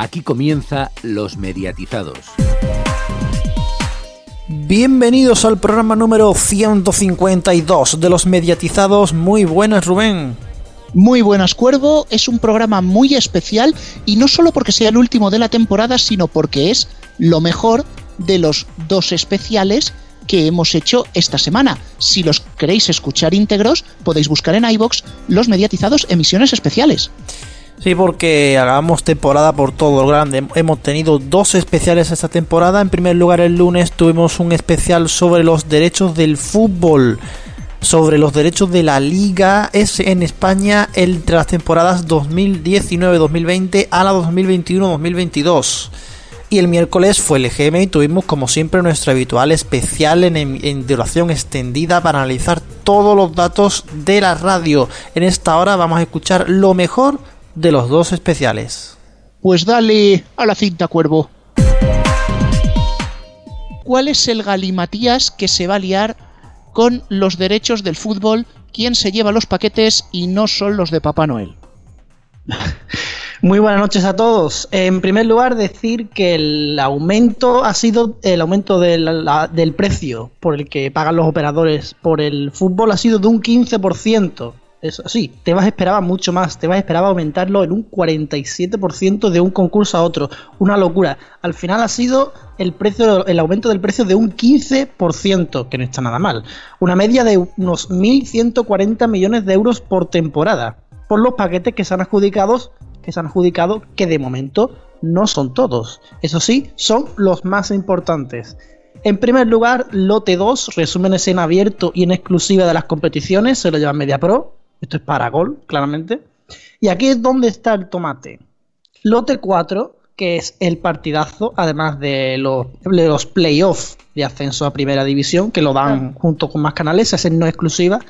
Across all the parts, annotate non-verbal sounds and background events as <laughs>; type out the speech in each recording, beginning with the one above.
Aquí comienza Los Mediatizados. Bienvenidos al programa número 152 de Los Mediatizados. Muy buenas, Rubén. Muy buenas, Cuervo. Es un programa muy especial y no solo porque sea el último de la temporada, sino porque es lo mejor de los dos especiales que hemos hecho esta semana. Si los queréis escuchar íntegros, podéis buscar en iBox los mediatizados emisiones especiales. Sí, porque hagamos temporada por todo lo grande. Hemos tenido dos especiales esta temporada. En primer lugar, el lunes tuvimos un especial sobre los derechos del fútbol. Sobre los derechos de la liga es en España entre las temporadas 2019-2020 a la 2021-2022. Y el miércoles fue el EGM y tuvimos como siempre nuestro habitual especial en, duración extendida para analizar todos los datos de la radio. En esta hora vamos a escuchar lo mejor de los dos especiales. Pues dale a la cinta, cuervo. ¿Cuál es el galimatías que se va a liar con los derechos del fútbol? ¿Quién se lleva los paquetes y no son los de Papá Noel? <laughs> Muy buenas noches a todos. En primer lugar, decir que el aumento ha sido el aumento del, del precio por el que pagan los operadores por el fútbol ha sido de un 15%. Eso sí, te vas a esperar mucho más, te vas a esperar aumentarlo en un 47% de un concurso a otro. Una locura. Al final ha sido el precio, el aumento del precio de un 15%, que no está nada mal. Una media de unos 1.140 millones de euros por temporada. Por los paquetes que se han adjudicado que se han adjudicado, que de momento no son todos. Eso sí, son los más importantes. En primer lugar, lote 2, resúmenes en abierto y en exclusiva de las competiciones, se lo lleva Media Pro. Esto es para gol, claramente. Y aquí es donde está el tomate. Lote 4, que es el partidazo, además de los, de los playoffs de ascenso a primera división, que lo dan junto con más canales, es en no exclusiva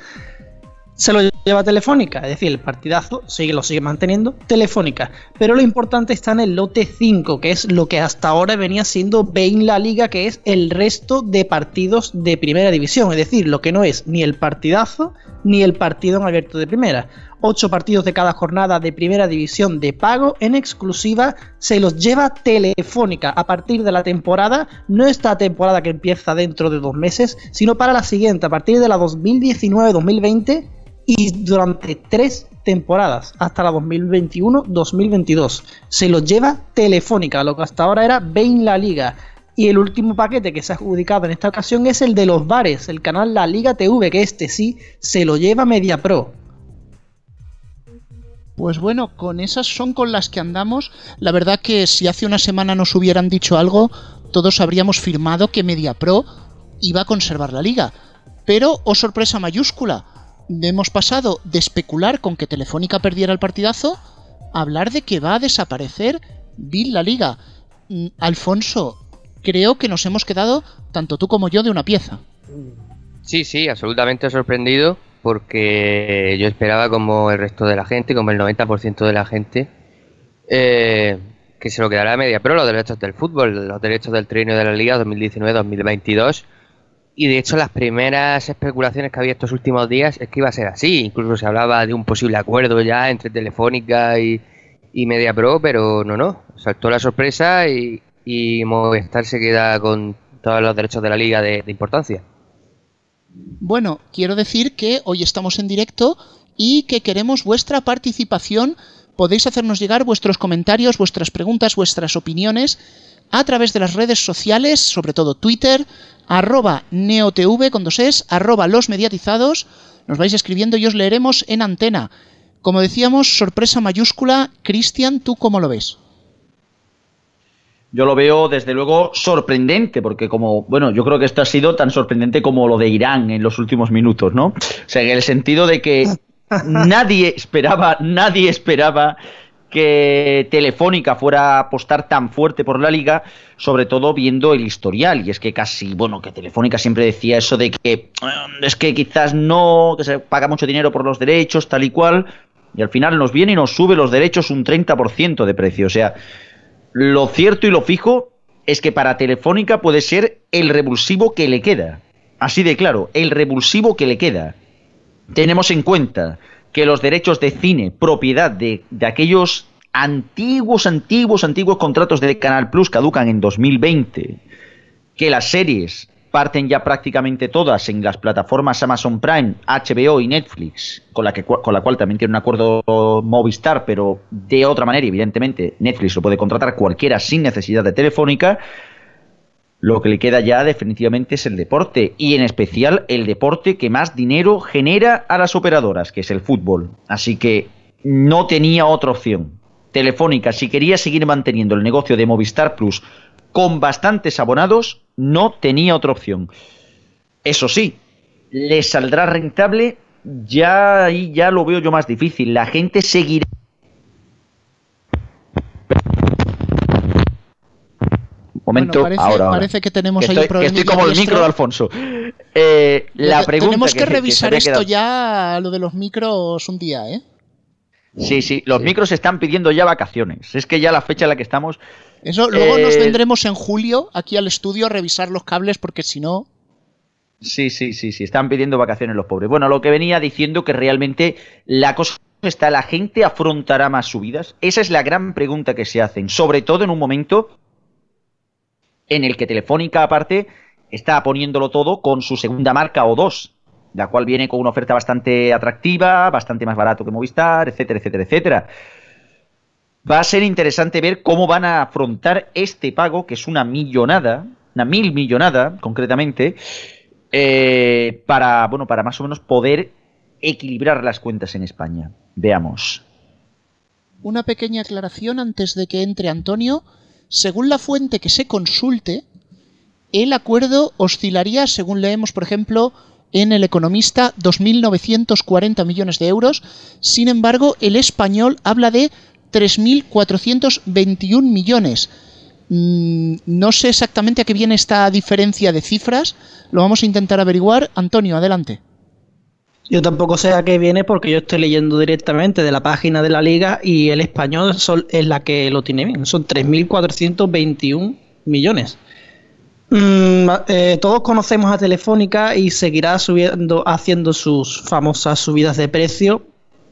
se lo lleva Telefónica, es decir, el partidazo sigue, lo sigue manteniendo Telefónica. Pero lo importante está en el lote 5, que es lo que hasta ahora venía siendo Bain La Liga, que es el resto de partidos de primera división, es decir, lo que no es ni el partidazo ni el partido en abierto de primera. Ocho partidos de cada jornada de primera división de pago en exclusiva se los lleva Telefónica a partir de la temporada, no esta temporada que empieza dentro de dos meses, sino para la siguiente, a partir de la 2019-2020 y durante tres temporadas, hasta la 2021-2022. Se lo lleva Telefónica, lo que hasta ahora era Bain La Liga. Y el último paquete que se ha adjudicado en esta ocasión es el de los bares, el canal La Liga TV, que este sí se lo lleva MediaPro. Pues bueno, con esas son con las que andamos. La verdad que si hace una semana nos hubieran dicho algo, todos habríamos firmado que MediaPro iba a conservar la liga. Pero, oh sorpresa mayúscula, hemos pasado de especular con que Telefónica perdiera el partidazo a hablar de que va a desaparecer Bill la liga. Mm, Alfonso, creo que nos hemos quedado, tanto tú como yo, de una pieza. Sí, sí, absolutamente sorprendido porque yo esperaba como el resto de la gente, como el 90% de la gente, eh, que se lo quedara a media pero los derechos del fútbol, los derechos del trino de la liga 2019-2022 y de hecho las primeras especulaciones que había estos últimos días es que iba a ser así. Incluso se hablaba de un posible acuerdo ya entre Telefónica y, y Media Pro, pero no, no. Saltó la sorpresa y, y Movistar se queda con todos los derechos de la liga de, de importancia. Bueno, quiero decir que hoy estamos en directo y que queremos vuestra participación. Podéis hacernos llegar vuestros comentarios, vuestras preguntas, vuestras opiniones a través de las redes sociales, sobre todo Twitter, arroba neotv con dos es, arroba los mediatizados. Nos vais escribiendo y os leeremos en antena. Como decíamos, sorpresa mayúscula. Cristian, ¿tú cómo lo ves? Yo lo veo desde luego sorprendente, porque como, bueno, yo creo que esto ha sido tan sorprendente como lo de Irán en los últimos minutos, ¿no? O sea, en el sentido de que <laughs> nadie esperaba, nadie esperaba que Telefónica fuera a apostar tan fuerte por la liga, sobre todo viendo el historial. Y es que casi, bueno, que Telefónica siempre decía eso de que mm, es que quizás no, que se paga mucho dinero por los derechos, tal y cual, y al final nos viene y nos sube los derechos un 30% de precio. O sea, lo cierto y lo fijo es que para Telefónica puede ser el revulsivo que le queda. Así de claro, el revulsivo que le queda. Tenemos en cuenta que los derechos de cine, propiedad de, aquellos antiguos, antiguos, antiguos contratos de Canal Plus caducan en 2020, que las series parten ya prácticamente todas en las plataformas Amazon Prime, HBO y Netflix, con la, que, con la cual también tiene un acuerdo Movistar, pero de otra manera, evidentemente, Netflix lo puede contratar cualquiera sin necesidad de telefónica. Lo que le queda ya definitivamente es el deporte, y en especial el deporte que más dinero genera a las operadoras, que es el fútbol. Así que no tenía otra opción. Telefónica, si quería seguir manteniendo el negocio de Movistar Plus con bastantes abonados, no tenía otra opción. Eso sí, le saldrá rentable, ya ahí ya lo veo yo más difícil. La gente seguirá. Momento, Bueno, parece, ahora, parece que tenemos Que ahí estoy, un que problema. estoy como el micro de Alfonso. Eh, la Te- pregunta Tenemos que, revisar esto ya, lo de los micros, un día, ¿eh? Sí, sí, los micros están pidiendo ya vacaciones. Es que ya la fecha en la que estamos. Eso, luego nos Eh, vendremos en julio aquí al estudio a revisar los cables porque si no... Sí, sí, sí, sí, están pidiendo vacaciones los pobres. Bueno, lo que venía diciendo que realmente la cosa está, la gente afrontará más subidas. Esa es la gran pregunta que se hacen, sobre todo en un momento en el que Telefónica, aparte, está poniéndolo todo con su segunda marca o dos, la cual viene con una oferta bastante atractiva, bastante más barato que Movistar, etcétera, etcétera, etcétera. Va a ser interesante ver cómo van a afrontar este pago, que es una millonada, una mil millonada, concretamente, eh, para, bueno, para más o menos poder equilibrar las cuentas en España. Veamos. Una pequeña aclaración antes de que entre Antonio. Según la fuente que se consulte, el acuerdo oscilaría, según leemos, por ejemplo, en El Economista, 2.940 millones de euros. Sin embargo, el español habla de 3.421 millones. Mm, no sé exactamente a qué viene esta diferencia de cifras. Lo vamos a intentar averiguar. Antonio, adelante. Yo tampoco sé a qué viene porque yo estoy leyendo directamente de la página de la liga y el español es la que lo tiene bien. Son 3.421 millones. Mm, eh, todos conocemos a Telefónica y seguirá subiendo, haciendo sus famosas subidas de precio,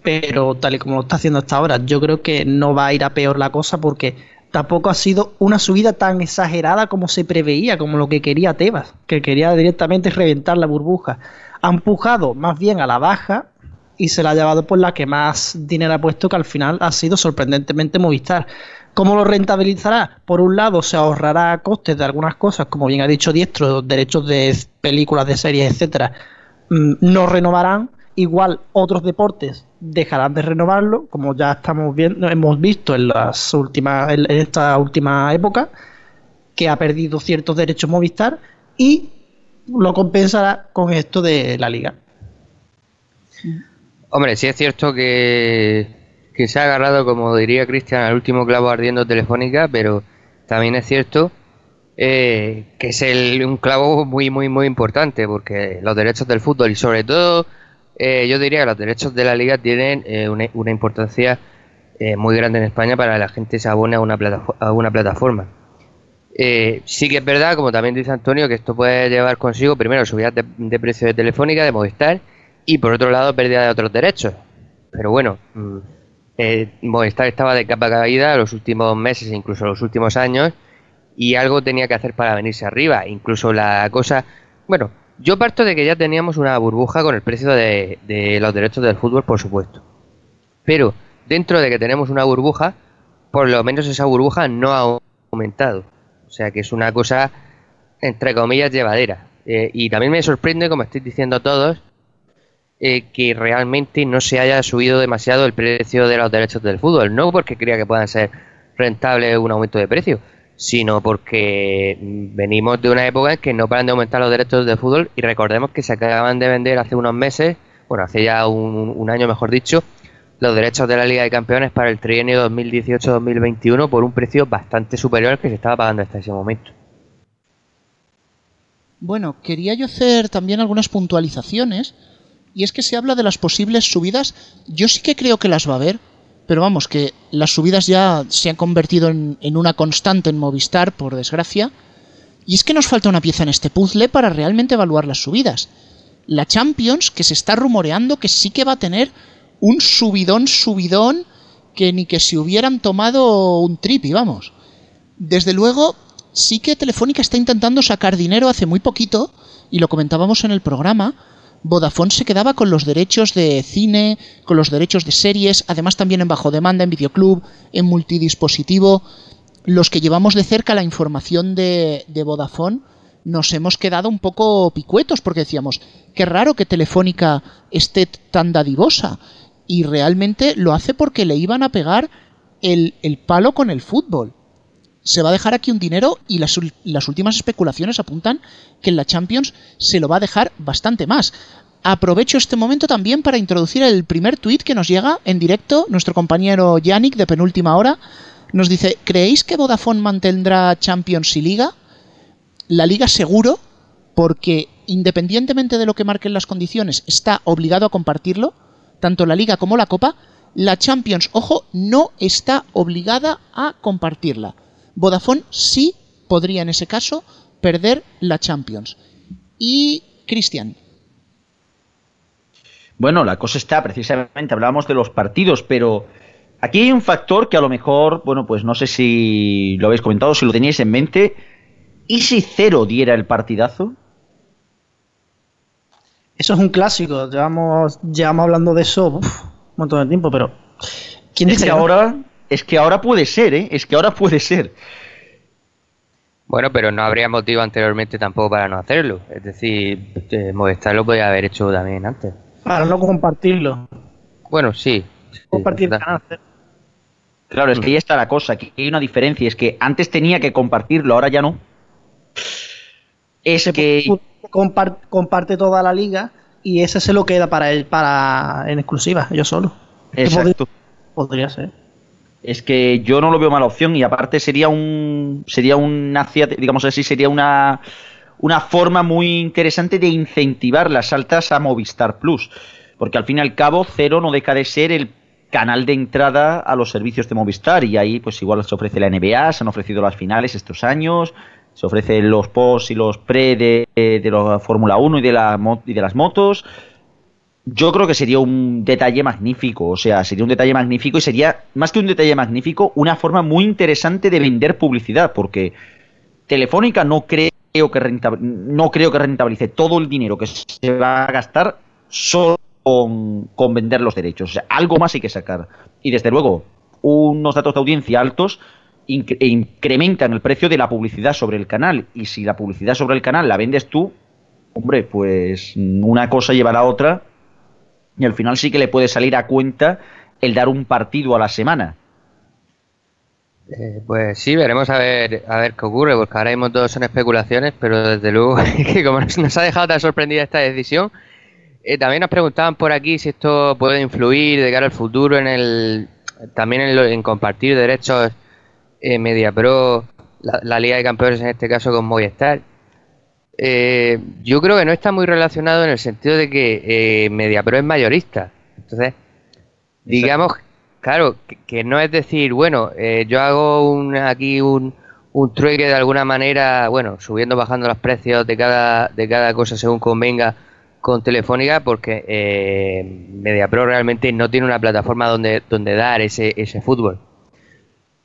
pero tal y como lo está haciendo hasta ahora, yo creo que no va a ir a peor la cosa porque tampoco ha sido una subida tan exagerada como se preveía, como lo que quería Tebas, que quería directamente reventar la burbuja. Ha empujado más bien a la baja y se la ha llevado por la que más dinero ha puesto, que al final ha sido sorprendentemente Movistar. ¿Cómo lo rentabilizará? Por un lado, se ahorrará costes de algunas cosas, como bien ha dicho Diestro, derechos de películas, de series, etcétera, mm, no renovarán. Igual otros deportes dejarán de renovarlo, como ya estamos viendo, hemos visto en las últimas, en esta última época, que ha perdido ciertos derechos Movistar y lo compensará con esto de la liga. Hombre, sí es cierto que, que se ha agarrado, como diría Cristian, al último clavo ardiendo telefónica, pero también es cierto eh, que es el- un clavo muy, muy, muy importante, porque los derechos del fútbol y sobre todo, eh, yo diría que los derechos de la liga tienen eh, una, una importancia eh, muy grande en España para que la gente se abone a una, platafo- a una plataforma. Eh, sí que es verdad, como también dice Antonio, que esto puede llevar consigo primero subidas de, precio de Telefónica, de Movistar, y por otro lado pérdida de otros derechos. Pero bueno, mm, eh, Movistar estaba de capa caída los últimos meses, incluso los últimos años, y algo tenía que hacer para venirse arriba. Incluso la cosa, bueno, yo parto de que ya teníamos una burbuja con el precio de los derechos del fútbol, por supuesto. Pero dentro de que tenemos una burbuja, por lo menos esa burbuja no ha aumentado. O sea que es una cosa, entre comillas, llevadera. Eh, y también me sorprende, como estáis diciendo todos, eh, que realmente no se haya subido demasiado el precio de los derechos del fútbol. No porque crea que puedan ser rentables un aumento de precio, sino porque venimos de una época en que no paran de aumentar los derechos del fútbol y recordemos que se acaban de vender hace unos meses, bueno, hace ya un año mejor dicho, los derechos de la Liga de Campeones para el trienio 2018-2021 por un precio bastante superior al que se estaba pagando hasta ese momento. Bueno, quería yo hacer también algunas puntualizaciones. Y es que se habla de las posibles subidas. Yo sí que creo que las va a haber. Pero vamos, que las subidas ya se han convertido en, en una constante en Movistar, por desgracia. Y es que nos falta una pieza en este puzzle para realmente evaluar las subidas. La Champions, que se está rumoreando que sí que va a tener un subidón, subidón, que ni que se hubieran tomado un trip, y vamos. Desde luego, sí que Telefónica está intentando sacar dinero hace muy poquito, y lo comentábamos en el programa, Vodafone se quedaba con los derechos de cine, con los derechos de series, además también en bajo demanda, en videoclub, en multidispositivo. Los que llevamos de cerca la información de, de Vodafone nos hemos quedado un poco picuetos porque decíamos, qué raro que Telefónica esté tan dadivosa. Y realmente lo hace porque le iban a pegar el, el palo con el fútbol. Se va a dejar aquí un dinero y las, las últimas especulaciones apuntan que en la Champions se lo va a dejar bastante más. Aprovecho este momento también para introducir el primer tuit que nos llega en directo. Nuestro compañero Yannick de penúltima hora nos dice, ¿creéis que Vodafone mantendrá Champions y Liga? La Liga seguro, porque independientemente de lo que marquen las condiciones, está obligado a compartirlo, tanto la Liga como la Copa. La Champions, ojo, no está obligada a compartirla. Vodafone sí podría en ese caso perder la Champions. Y Cristian. Bueno, la cosa está, precisamente hablábamos de los partidos, pero aquí hay un factor que a lo mejor, bueno, pues no sé si lo habéis comentado, si lo teníais en mente. ¿Y si cero diera el partidazo? Eso es un clásico. Llevamos, llevamos hablando de eso uf, un montón de tiempo, pero. ¿Quién dice es que, que ahora, es que ahora puede ser, ¿eh? Es que ahora puede ser. Bueno, pero no habría motivo anteriormente tampoco para no hacerlo. Es decir, eh, Movistar lo podía haber hecho también antes. Para no compartirlo. Bueno, sí. Compartir sí, canal. Claro, es que ahí está la cosa, que hay una diferencia, es que antes tenía que compartirlo, ahora ya no. Es que compar- comparte toda la liga y ese se lo queda para él para en exclusiva, yo solo. Exacto. Podría ser. Es que yo no lo veo mala opción y aparte sería un sería una digamos así sería una una forma muy interesante de incentivar las altas a Movistar Plus, porque al fin y al cabo cero no deja de ser el canal de entrada a los servicios de Movistar y ahí pues igual se ofrece la NBA, se han ofrecido las finales estos años, se ofrecen los post y los pre de, de la Fórmula 1 y de, la, y de las motos. Yo creo que sería un detalle magnífico, o sea, sería un detalle magnífico y sería, más que un detalle magnífico, una forma muy interesante de vender publicidad, porque Telefónica no creo que, rentab- no creo que rentabilice todo el dinero que se va a gastar solo con, con vender los derechos. O sea, algo más hay que sacar. Y desde luego, unos datos de audiencia altos incre- e incrementan el precio de la publicidad sobre el canal. Y si la publicidad sobre el canal la vendes tú, hombre, pues una cosa lleva a otra y al final sí que le puede salir a cuenta el dar un partido a la semana. Eh, pues sí, veremos a ver a ver qué ocurre, porque ahora mismo todo son especulaciones, pero desde luego <laughs> que como nos ha dejado tan sorprendida esta decisión, eh, también nos preguntaban por aquí si esto puede influir de cara al futuro en el también en, lo- en compartir derechos eh, MediaPro, la, la Liga de Campeones en este caso con Movistar. Eh, yo creo que no está muy relacionado en el sentido de que eh, MediaPro es mayorista. Entonces, digamos, claro, que, que no es decir, bueno, eh, yo hago un, aquí un, un trueque de alguna manera, bueno, subiendo, bajando los precios de cada, de cada cosa según convenga con Telefónica, porque eh, MediaPro realmente no tiene una plataforma donde, donde dar ese, ese fútbol.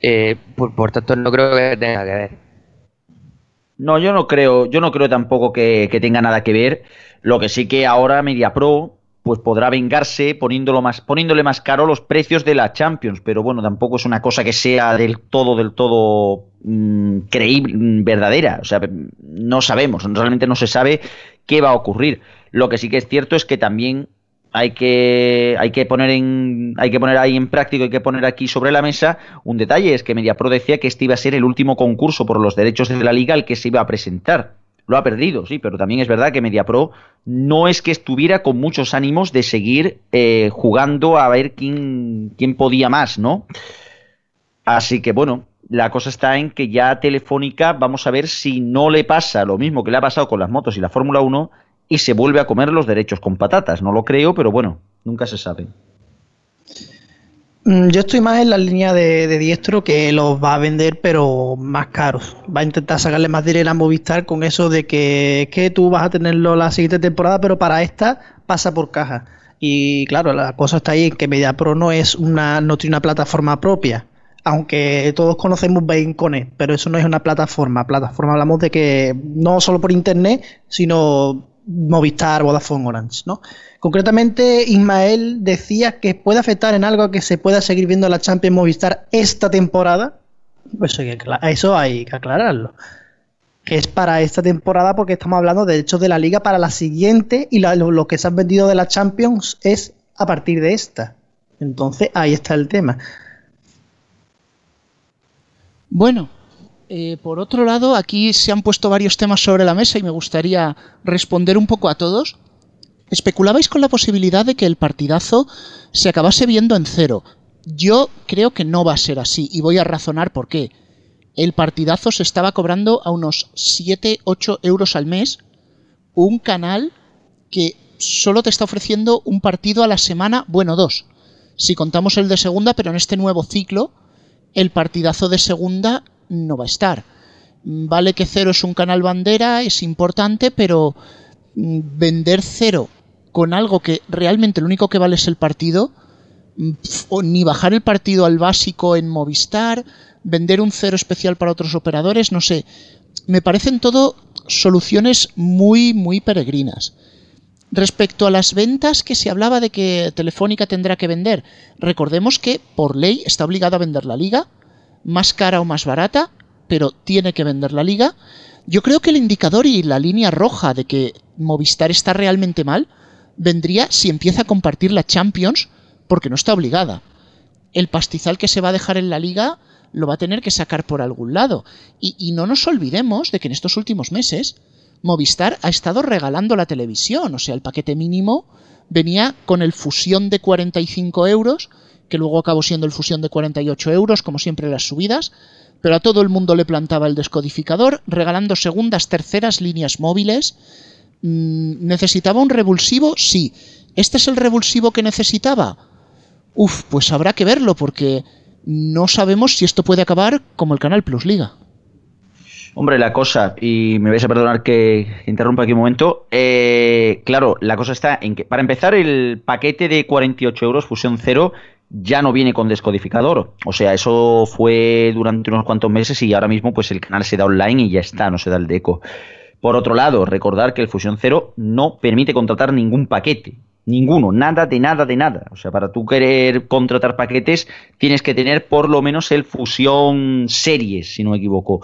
Eh, por, tanto, no creo que tenga que ver. No, yo no creo, yo no creo tampoco que, que tenga nada que ver. Lo que sí que ahora MediaPro pues podrá vengarse poniéndolo más, poniéndole más caro los precios de la Champions, pero bueno, tampoco es una cosa que sea del todo, del todo mm, creíble, mm, verdadera. O sea, no sabemos, realmente no se sabe qué va a ocurrir. Lo que sí que es cierto es que también hay que, hay que poner en, hay que poner ahí en práctica, hay que poner aquí sobre la mesa un detalle, es que MediaPro decía que este iba a ser el último concurso por los derechos de la liga al que se iba a presentar. Lo ha perdido, sí, pero también es verdad que MediaPro no es que estuviera con muchos ánimos de seguir eh, jugando a ver quién, quién podía más, ¿no? Así que bueno, la cosa está en que ya Telefónica, vamos a ver si no le pasa lo mismo que le ha pasado con las motos y la Fórmula 1 y se vuelve a comer los derechos con patatas. No lo creo, pero bueno, nunca se sabe. Mm, Yo estoy más en la línea de, Diestro que los va a vender pero más caros. Va a intentar sacarle más dinero a Movistar con eso de que, que tú vas a tenerlo la siguiente temporada pero para esta pasa por caja. Y claro, la cosa está ahí en que MediaPro no es una, no tiene una plataforma propia. Aunque todos conocemos Connect, pero eso no es una plataforma. Plataforma hablamos de que no solo por internet, sino Movistar, Vodafone, Orange, ¿no? Concretamente, Ismael decía que puede afectar en algo que se pueda seguir viendo la Champions Movistar esta temporada. Pues eso hay que aclararlo. Que es para esta temporada porque estamos hablando de hechos de la liga para la siguiente y lo, que se han vendido de la Champions es a partir de esta. Entonces, ahí está el tema. Bueno, eh, por otro lado, aquí se han puesto varios temas sobre la mesa y me gustaría responder un poco a todos. Especulabais con la posibilidad de que el partidazo se acabase viendo en cero. Yo creo que no va a ser así y voy a razonar por qué. El partidazo se estaba cobrando a unos 7-8 euros al mes. Un canal que solo te está ofreciendo un partido a la semana, bueno, dos. Si contamos el de segunda, pero en este nuevo ciclo, el partidazo de segunda no va a estar. Vale que cero es un canal bandera, es importante, pero mm, vender cero con algo que realmente lo único que vale es el partido, mm, o ni bajar el partido al básico en Movistar, vender un cero especial para otros operadores, no sé. Me parecen todo soluciones muy, muy peregrinas. Respecto a las ventas que se hablaba de que Telefónica tendrá que vender, recordemos que por ley está obligada a vender la liga, más cara o más barata, pero tiene que vender la liga. Yo creo que el indicador y la línea roja de que Movistar está realmente mal vendría si empieza a compartir la Champions porque no está obligada. El pastizal que se va a dejar en la liga lo va a tener que sacar por algún lado. Y, y no nos olvidemos de que en estos últimos meses Movistar ha estado regalando la televisión, o sea, el paquete mínimo venía con el fusión de 45 euros que luego acabó siendo el fusión de 48 euros, como siempre las subidas, pero a todo el mundo le plantaba el descodificador, regalando segundas, terceras líneas móviles. Mm, ¿Necesitaba un revulsivo? Sí. ¿Este es el revulsivo que necesitaba? Uf, pues habrá que verlo, porque no sabemos si esto puede acabar como el Canal Plus Liga. Hombre, la cosa, y me vais a perdonar que interrumpa aquí un momento, eh, claro, la cosa está en que, para empezar, el paquete de 48 euros, fusión cero, ya no viene con descodificador. O sea, eso fue durante unos cuantos meses y ahora mismo pues el canal se da online y ya está, no se da el deco. Por otro lado, recordar que el Fusion Cero no permite contratar ningún paquete. Ninguno, nada de nada de nada. O sea, para tú querer contratar paquetes tienes que tener por lo menos el Fusion Series, si no me equivoco.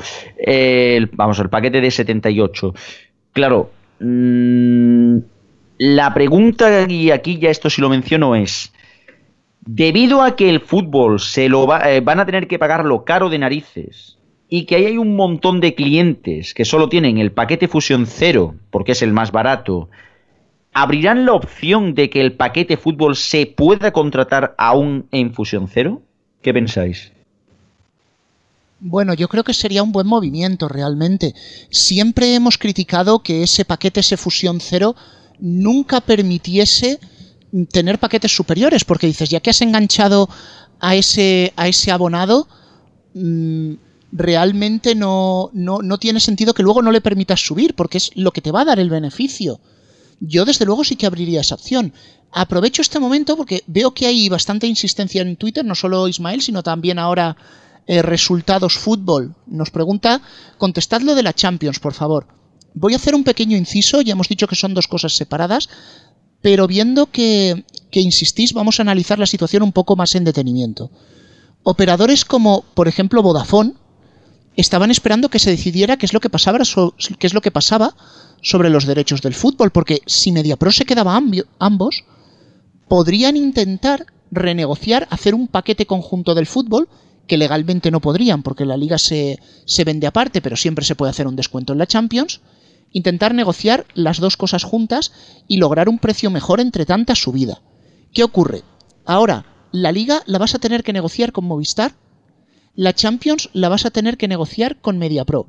vamos, el paquete de 78. Claro, mm, la pregunta, y aquí ya esto si lo menciono, es, Debido a que el fútbol se lo eh, van a tener que pagarlo caro de narices y que ahí hay un montón de clientes que solo tienen el paquete Fusión Cero, porque es el más barato, ¿abrirán la opción de que el paquete fútbol se pueda contratar aún en Fusión Cero? ¿Qué pensáis? Bueno, yo creo que sería un buen movimiento realmente. Siempre hemos criticado que ese paquete, ese Fusión Cero, nunca permitiese tener paquetes superiores, porque dices, ya que has enganchado a ese, a ese abonado, mm, realmente no, no, no, tiene sentido que luego no le permitas subir, porque es lo que te va a dar el beneficio. Yo desde luego sí que abriría esa opción. Aprovecho este momento porque veo que hay bastante insistencia en Twitter, no solo Ismael, sino también ahora eh, Resultados Fútbol. Nos pregunta, contestad lo de la Champions, por favor. Voy a hacer un pequeño inciso, ya hemos dicho que son dos cosas separadas pero viendo que, insistís, vamos a analizar la situación un poco más en detenimiento. Operadores como, por ejemplo, Vodafone, estaban esperando que se decidiera qué es lo que pasaba, qué es lo que pasaba sobre los derechos del fútbol, porque si MediaPro se quedaba ambos, podrían intentar renegociar, hacer un paquete conjunto del fútbol, que legalmente no podrían, porque la liga se, se vende aparte, pero siempre se puede hacer un descuento en la Champions, intentar negociar las dos cosas juntas y lograr un precio mejor entre tanta subida. ¿Qué ocurre? Ahora, la liga la vas a tener que negociar con Movistar, la Champions la vas a tener que negociar con MediaPro.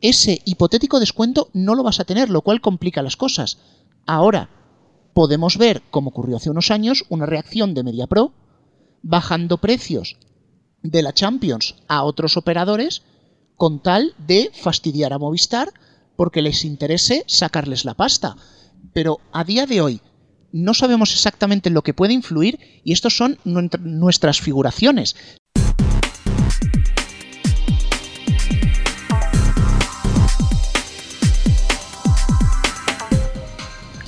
Ese hipotético descuento no lo vas a tener, lo cual complica las cosas. Ahora, podemos ver, como ocurrió hace unos años, una reacción de MediaPro bajando precios de la Champions a otros operadores con tal de fastidiar a Movistar porque les interese sacarles la pasta. Pero a día de hoy, no sabemos exactamente en lo que puede influir y estos son nuestras figuraciones.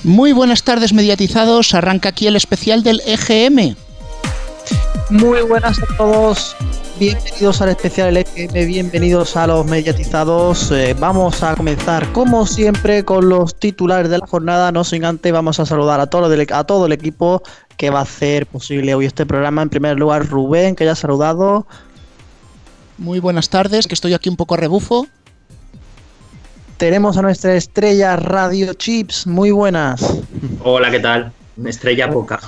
Muy buenas tardes mediatizados, arranca aquí el especial del EGM. Muy buenas a todos, bienvenidos al especial del EGM, bienvenidos a los mediatizados. Eh, vamos a comenzar como siempre con los titulares de la jornada, no sin antes vamos a saludar a todo, el, a todo el equipo que va a hacer posible hoy este programa. En primer lugar Rubén, que ya ha saludado. Muy buenas tardes, que estoy aquí un poco rebufo tenemos a nuestra estrella Radio Chips. Muy buenas. Hola, ¿qué tal? Estrella poca.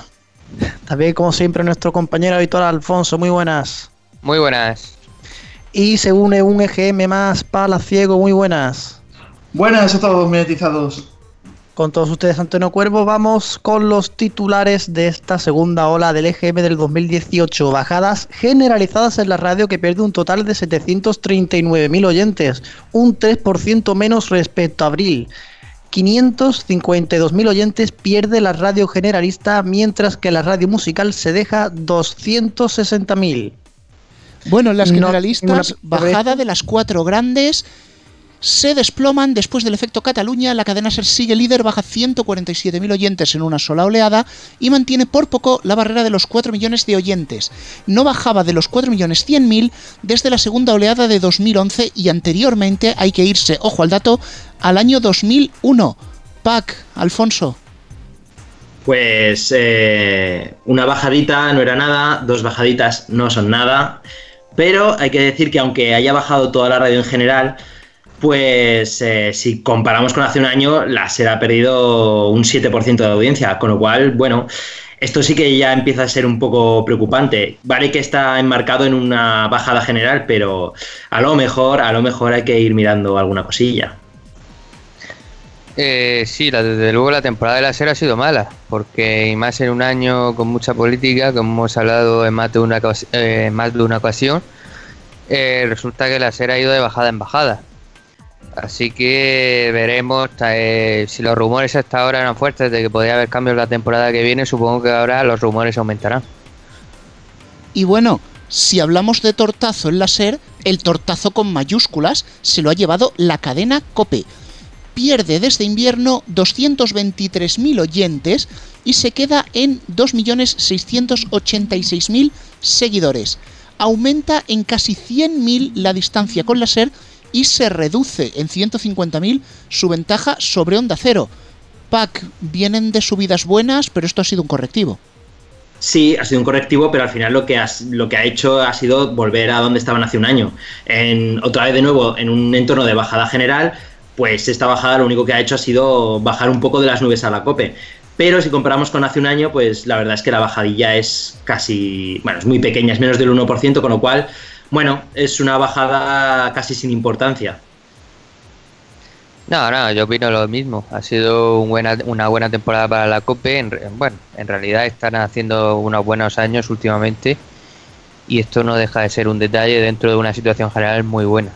También, como siempre, nuestro compañero habitual Alfonso. Muy buenas. Muy buenas. Y se une un EGM más, Palaciego. Muy buenas. Buenas a todos, mediatizados. Con todos ustedes, Antonio Cuervo, vamos con los titulares de esta segunda ola del EGM del 2018. Bajadas generalizadas en la radio que pierde un total de 739.000 oyentes, un 3% menos respecto a abril. 552.000 oyentes pierde la radio generalista, mientras que la radio musical se deja 260.000. Bueno, las generalistas, bajada de las cuatro grandes, se desploman después del efecto Cataluña, la cadena SER sigue líder, baja 147.000 oyentes en una sola oleada y mantiene por poco la barrera de los 4 millones de oyentes. No bajaba de los 4 millones 100.000 desde la segunda oleada de 2011 y anteriormente hay que irse, ojo al dato, al año 2001. Pac, Alfonso. Pues eh, una bajadita no era nada, dos bajaditas no son nada, pero hay que decir que aunque haya bajado toda la radio en general, pues eh, si comparamos con hace un año, la SER ha perdido un 7% de audiencia, con lo cual, bueno, esto sí que ya empieza a ser un poco preocupante. Vale que está enmarcado en una bajada general, pero a lo mejor, a lo mejor hay que ir mirando alguna cosilla. Eh, sí, desde luego la temporada de la SER ha sido mala, porque más en un año con mucha política, como hemos hablado en más de una, eh, más de una ocasión, eh, resulta que la SER ha ido de bajada en bajada. Así que veremos eh, si los rumores hasta ahora eran fuertes de que podría haber cambios la temporada que viene. Supongo que ahora los rumores aumentarán. Y bueno, si hablamos de tortazo en la SER, el tortazo con mayúsculas se lo ha llevado la cadena Cope. Pierde desde invierno 223.000 oyentes y se queda en 2.686.000 seguidores. Aumenta en casi 100.000 la distancia con la SER y se reduce en 150.000 su ventaja sobre Onda Cero. Pac, vienen de subidas buenas, pero esto ha sido un correctivo. Sí, ha sido un correctivo, pero al final lo que, lo que ha hecho ha sido volver a donde estaban hace un año. En, otra vez de nuevo, en un entorno de bajada general, pues esta bajada lo único que ha hecho ha sido bajar un poco de las nubes a la cope. Pero si comparamos con hace un año, pues la verdad es que la bajadilla es casi, bueno, es muy pequeña, es menos del 1%, con lo cual bueno, es una bajada casi sin importancia. No, no, yo opino lo mismo. Ha sido una buena temporada para la COPE. bueno, en realidad están haciendo unos buenos años últimamente y esto no deja de ser un detalle dentro de una situación general muy buena.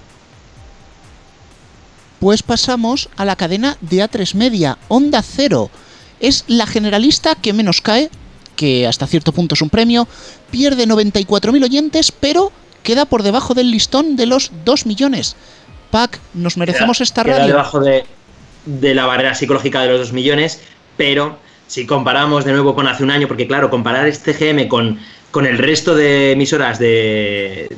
Pues pasamos a la cadena de A3 Media, Onda Cero. Es la generalista que menos cae, que hasta cierto punto es un premio, pierde 94.000 oyentes, pero queda por debajo del listón de los 2 millones. Pac, ¿nos merecemos esta radio? Queda debajo de, de la barrera psicológica de los 2 millones, pero si comparamos de nuevo con hace un año, porque claro, comparar este GM con, con el resto de emisoras de,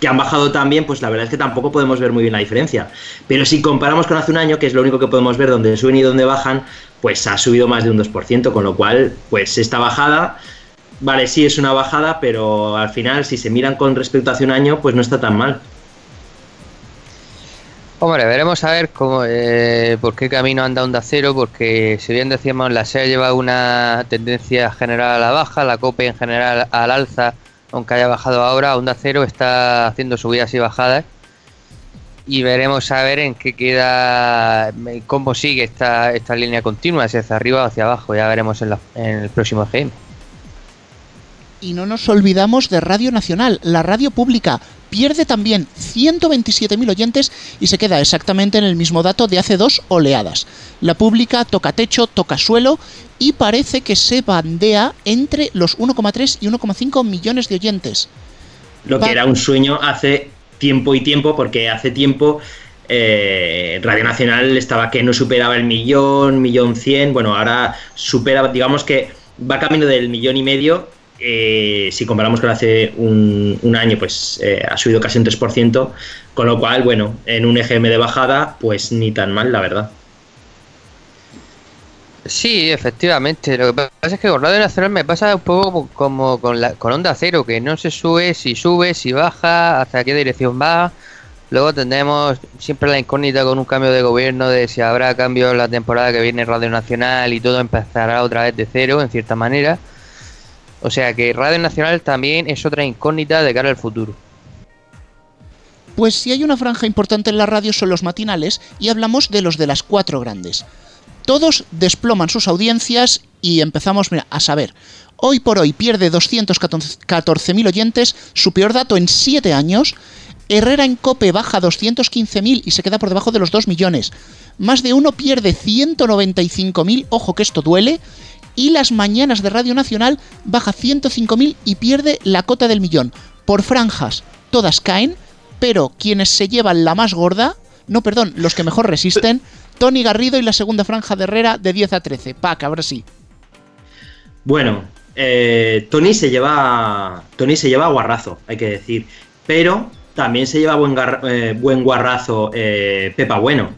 que han bajado también, pues la verdad es que tampoco podemos ver muy bien la diferencia. Pero si comparamos con hace un año, que es lo único que podemos ver donde suben y donde bajan, pues ha subido más de un 2%, con lo cual, pues esta bajada vale, sí es una bajada, pero al final, si se miran con respecto a hace un año, pues no está tan mal. Hombre, veremos a ver cómo, eh, por qué camino anda Onda Cero, porque si bien decíamos, la SEA lleva una tendencia general a la baja, la COPE en general al alza, aunque haya bajado ahora, Onda Cero está haciendo subidas y bajadas. Y veremos a ver en qué queda, cómo sigue esta, esta línea continua, si hacia arriba o hacia abajo. Ya veremos en, en el próximo GM. Y no nos olvidamos de Radio Nacional, la radio pública. pierde también 127.000 oyentes y se queda exactamente en el mismo dato de hace dos oleadas. La pública toca techo, toca suelo y parece que se bandea entre los 1,3 y 1,5 millones de oyentes. Lo que era un sueño hace tiempo y tiempo, porque hace tiempo eh, Radio Nacional estaba que no superaba el millón, millón cien, bueno, ahora supera, digamos que va camino del millón y medio. Eh, si comparamos con hace un, año, pues eh, ha subido casi un 3%, con lo cual, bueno, en un EGM de bajada, pues ni tan mal, la verdad. Sí, efectivamente. Lo que pasa es que con Radio Nacional me pasa un poco como con, la, con Onda Cero, que no se sube, si sube, si baja, hasta qué dirección va. Luego tendremos siempre la incógnita con un cambio de gobierno de si habrá cambio la temporada que viene Radio Nacional y todo empezará otra vez de cero, en cierta manera. O sea que Radio Nacional también es otra incógnita de cara al futuro. Pues si hay una franja importante en la radio son los matinales y hablamos de los de las cuatro grandes. Todos desploman sus audiencias y empezamos a saber. Hoy por hoy pierde 214.000 oyentes, su peor dato en 7 años. Herrera en Cope baja 215.000 y se queda por debajo de los 2 millones. Más de uno pierde 195.000, ojo que esto duele. Y las mañanas de Radio Nacional baja 105.000 y pierde la cota del millón. Por franjas, todas caen, pero quienes se llevan la más gorda, no, perdón, los que mejor resisten, <laughs> Tony Garrido y la segunda franja de Herrera de 10 a 13. Pac, ahora sí. Bueno, eh, Tony se lleva. Tony se lleva guarrazo, hay que decir. Pero también se lleva buen, eh, buen guarrazo eh, Pepa Bueno.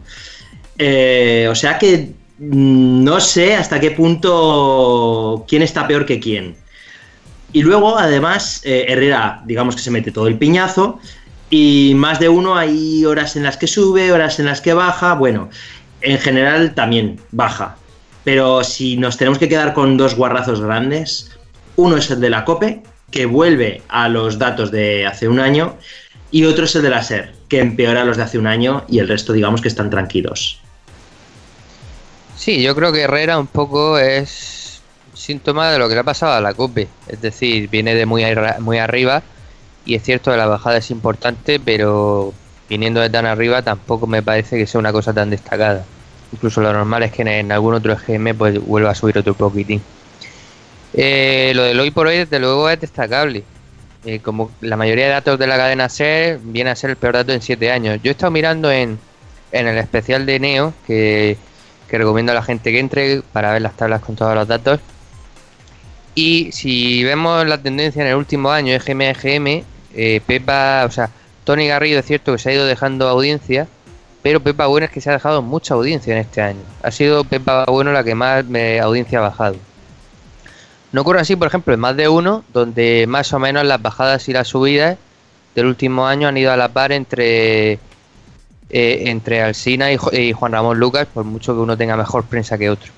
o sea que no sé hasta qué punto quién está peor que quién. Y luego, además, Herrera, digamos que se mete todo el piñazo. Y más de uno hay horas en las que sube, horas en las que baja. Bueno, en general también baja. Pero si nos tenemos que quedar con dos guarrazos grandes, uno es el de la COPE, que vuelve a los datos de hace un año, y otro es el de la SER, que empeora los de hace un año y el resto digamos que están tranquilos. Sí, yo creo que Herrera un poco es síntoma de lo que le ha pasado a la COPE. Es decir, viene de muy, muy arriba y es cierto que la bajada es importante, pero viniendo de tan arriba tampoco me parece que sea una cosa tan destacada. Incluso lo normal es que en, algún otro EGM pues vuelva a subir otro poquitín. Eh, lo del hoy por hoy desde luego es destacable. Eh, como la mayoría de datos de la cadena SER viene a ser el peor dato en 7 años. Yo he estado mirando en, en el especial de Neo, que, que recomiendo a la gente que entre para ver las tablas con todos los datos. Y si vemos la tendencia en el último año, EGM eh, Pepa, o sea, Tony Garrido es cierto que se ha ido dejando audiencia, pero Pepa Bueno es que se ha dejado mucha audiencia en este año. Ha sido Pepa Bueno la que más me, audiencia ha bajado. No ocurre así, por ejemplo, en más de uno, donde más o menos las bajadas y las subidas del último año han ido a la par entre eh, entre Alsina y, Juan Ramón Lucas, por mucho que uno tenga mejor prensa que otro.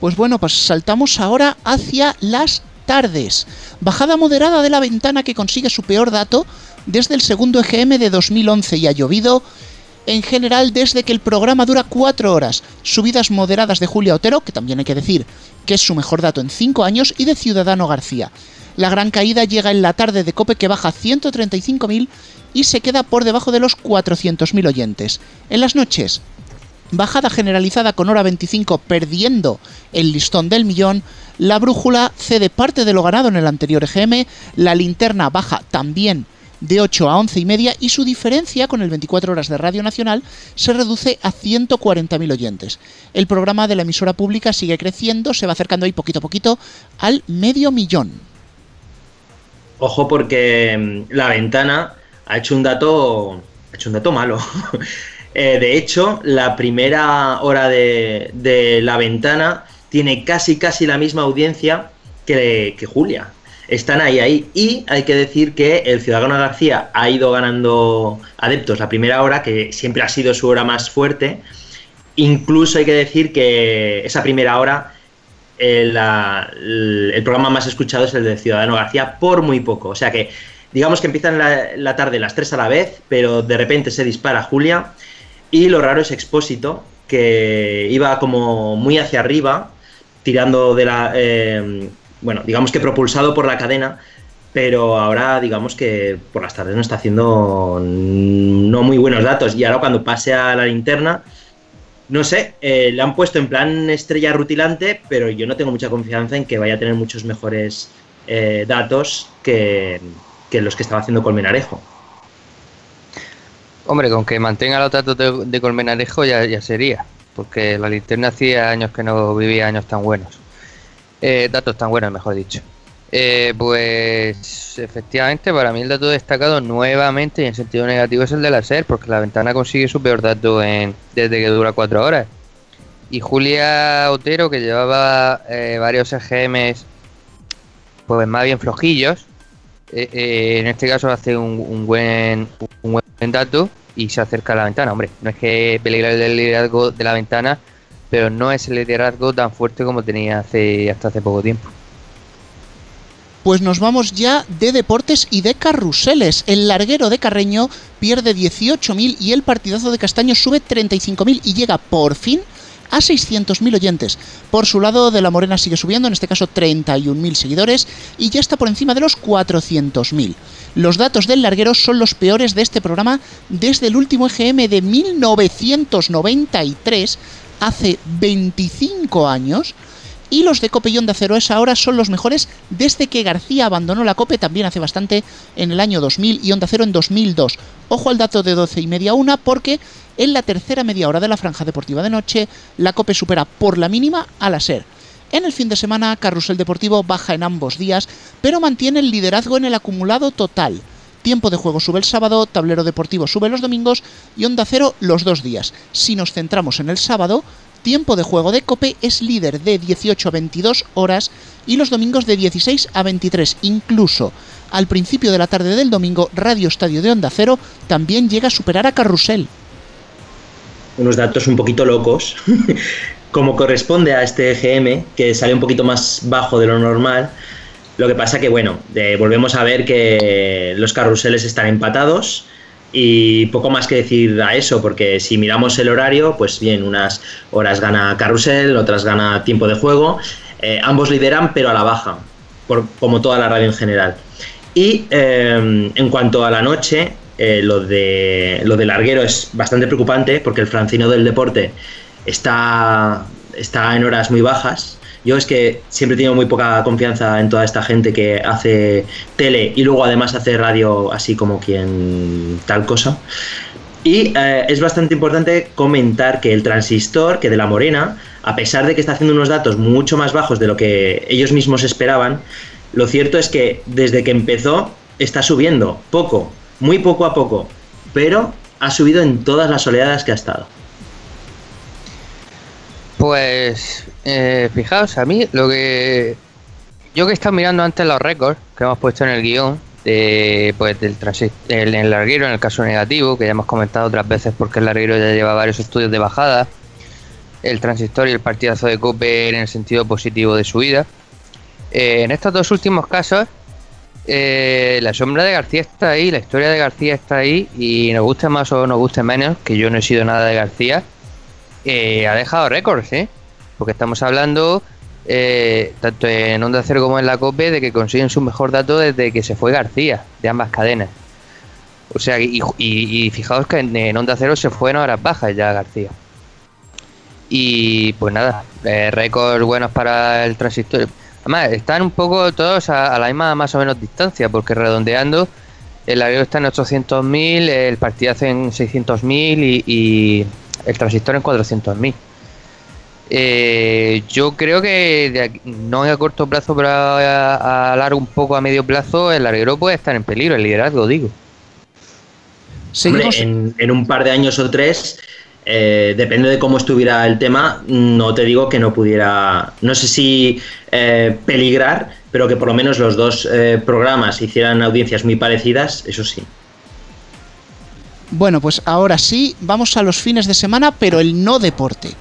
Pues bueno, pues saltamos ahora hacia las tardes. Bajada moderada de la ventana que consigue su peor dato desde el segundo EGM de 2011 y ha llovido en general desde que el programa dura 4 horas. Subidas moderadas de Julia Otero, que también hay que decir que es su mejor dato en 5 años, y de Ciudadano García. La gran caída llega en la tarde de Cope que baja 135.000 y se queda por debajo de los 400.000 oyentes. En las noches, bajada generalizada con hora 25 perdiendo el listón del millón, la brújula cede parte de lo ganado en el anterior EGM, la linterna baja también de 8 a 11 y media y su diferencia con el 24 horas de Radio Nacional se reduce a 140.000 oyentes. El programa de la emisora pública sigue creciendo, se va acercando ahí poquito a poquito al medio millón. Ojo porque mm, la ventana ha hecho un dato, ha hecho un dato malo. <laughs> Eh, de hecho, la primera hora de, la ventana tiene casi casi la misma audiencia que, Julia. Están ahí, ahí. Y hay que decir que el Ciudadano García ha ido ganando adeptos la primera hora, que siempre ha sido su hora más fuerte. Incluso hay que decir que esa primera hora el, programa más escuchado es el de Ciudadano García por muy poco. O sea que digamos que empiezan la, la tarde las tres a la vez, pero de repente se dispara Julia. Y lo raro es Expósito, que iba como muy hacia arriba tirando de la... Eh, bueno, digamos que propulsado por la cadena, pero ahora digamos que por las tardes no está haciendo no muy buenos datos y ahora cuando pase a la linterna, no sé, eh, le han puesto en plan estrella rutilante, pero yo no tengo mucha confianza en que vaya a tener muchos mejores eh, datos que, los que estaba haciendo Colmenarejo. Hombre, con que mantenga los datos de, Colmenarejo ya, ya, sería, porque la linterna hacía años que no vivía años tan buenos. Eh, datos tan buenos, mejor dicho. Eh, pues efectivamente, para mí el dato destacado nuevamente y en sentido negativo es el de la SER, porque la ventana consigue su peor dato en, desde que dura cuatro horas. Y Julia Otero, que llevaba eh, varios EGMs pues más bien flojillos, en este caso hace un, buen, buen dato y se acerca a la ventana. Hombre, no es que peligre el liderazgo de la ventana, pero no es el liderazgo tan fuerte como tenía hace hasta hace poco tiempo. Pues nos vamos ya de deportes y de carruseles. El larguero de Carreño pierde 18.000 y el partidazo de Castaño sube 35.000 y llega por fin a 600.000 oyentes. Por su lado, De la Morena sigue subiendo, en este caso 31.000 seguidores, y ya está por encima de los 400.000. Los datos del larguero son los peores de este programa desde el último EGM de 1993, hace 25 años, y los de Cope y Onda Cero es ahora son los mejores desde que García abandonó la Cope también hace bastante en el año 2000 y Onda Cero en 2002. Ojo al dato de 12 y media una porque en la tercera media hora de la franja deportiva de noche la Cope supera por la mínima a la SER. En el fin de semana Carrusel Deportivo baja en ambos días pero mantiene el liderazgo en el acumulado total. Tiempo de juego sube el sábado, tablero deportivo sube los domingos y Onda Cero los dos días. Si nos centramos en el sábado, tiempo de juego de Cope es líder de 18 a 22 horas y los domingos de 16 a 23. Incluso al principio de la tarde del domingo, Radio Estadio de Onda Cero también llega a superar a Carrusel. Unos datos un poquito locos, <laughs> como corresponde a este EGM, que sale un poquito más bajo de lo normal. Lo que pasa que, bueno, volvemos a ver que los carruseles están empatados y poco más que decir a eso, porque si miramos el horario, pues bien, unas horas gana Carrusel, otras gana tiempo de juego. Eh, ambos lideran, pero a la baja, por, como toda la radio en general. Y eh, en cuanto a la noche, eh, lo, de, lo Larguero es bastante preocupante, porque el francino del deporte está, está en horas muy bajas yo es que siempre he tenido muy poca confianza en toda esta gente que hace tele y luego además hace radio así como quien tal cosa. Y eh, es bastante importante comentar que el transistor, que de la Morena, a pesar de que está haciendo unos datos mucho más bajos de lo que ellos mismos esperaban, lo cierto es que desde que empezó está subiendo poco, muy poco a poco, pero ha subido en todas las oleadas que ha estado. Pues eh, fijaos, a mí lo que yo que he estado mirando antes los récords que hemos puesto en el guion de, pues del el, el larguero en el caso negativo, que ya hemos comentado otras veces porque el larguero ya lleva varios estudios de bajada, el transistor y el partidazo de Cope en el sentido positivo de su vida. Eh, en estos dos últimos casos, eh, la sombra de García está ahí, la historia de García está ahí, y nos guste más o nos guste menos, que yo no he sido nada de García, eh, ha dejado récords, ¿eh? Porque estamos hablando, eh, tanto en Onda Cero como en la COPE, de que consiguen su mejor dato desde que se fue García, de ambas cadenas. O sea, y, fijaos que en, Onda Cero se fue en horas bajas ya García. Y pues nada, eh, récords buenos para el transistor. Además, están un poco todos a, la misma más o menos distancia, porque redondeando, el avión está en 800.000, el partidazo en 600.000 y el transistor en 400.000. Eh, yo creo que de no a corto plazo, pero a, largo un poco a medio plazo, el larguero puede estar en peligro, el liderazgo, digo. en, un par de años o tres, eh, depende de cómo estuviera el tema, no te digo que no pudiera, no sé si eh, peligrar, pero que por lo menos los dos programas hicieran audiencias muy parecidas, eso sí. Bueno, pues ahora sí, vamos a los fines de semana, pero el no deporte.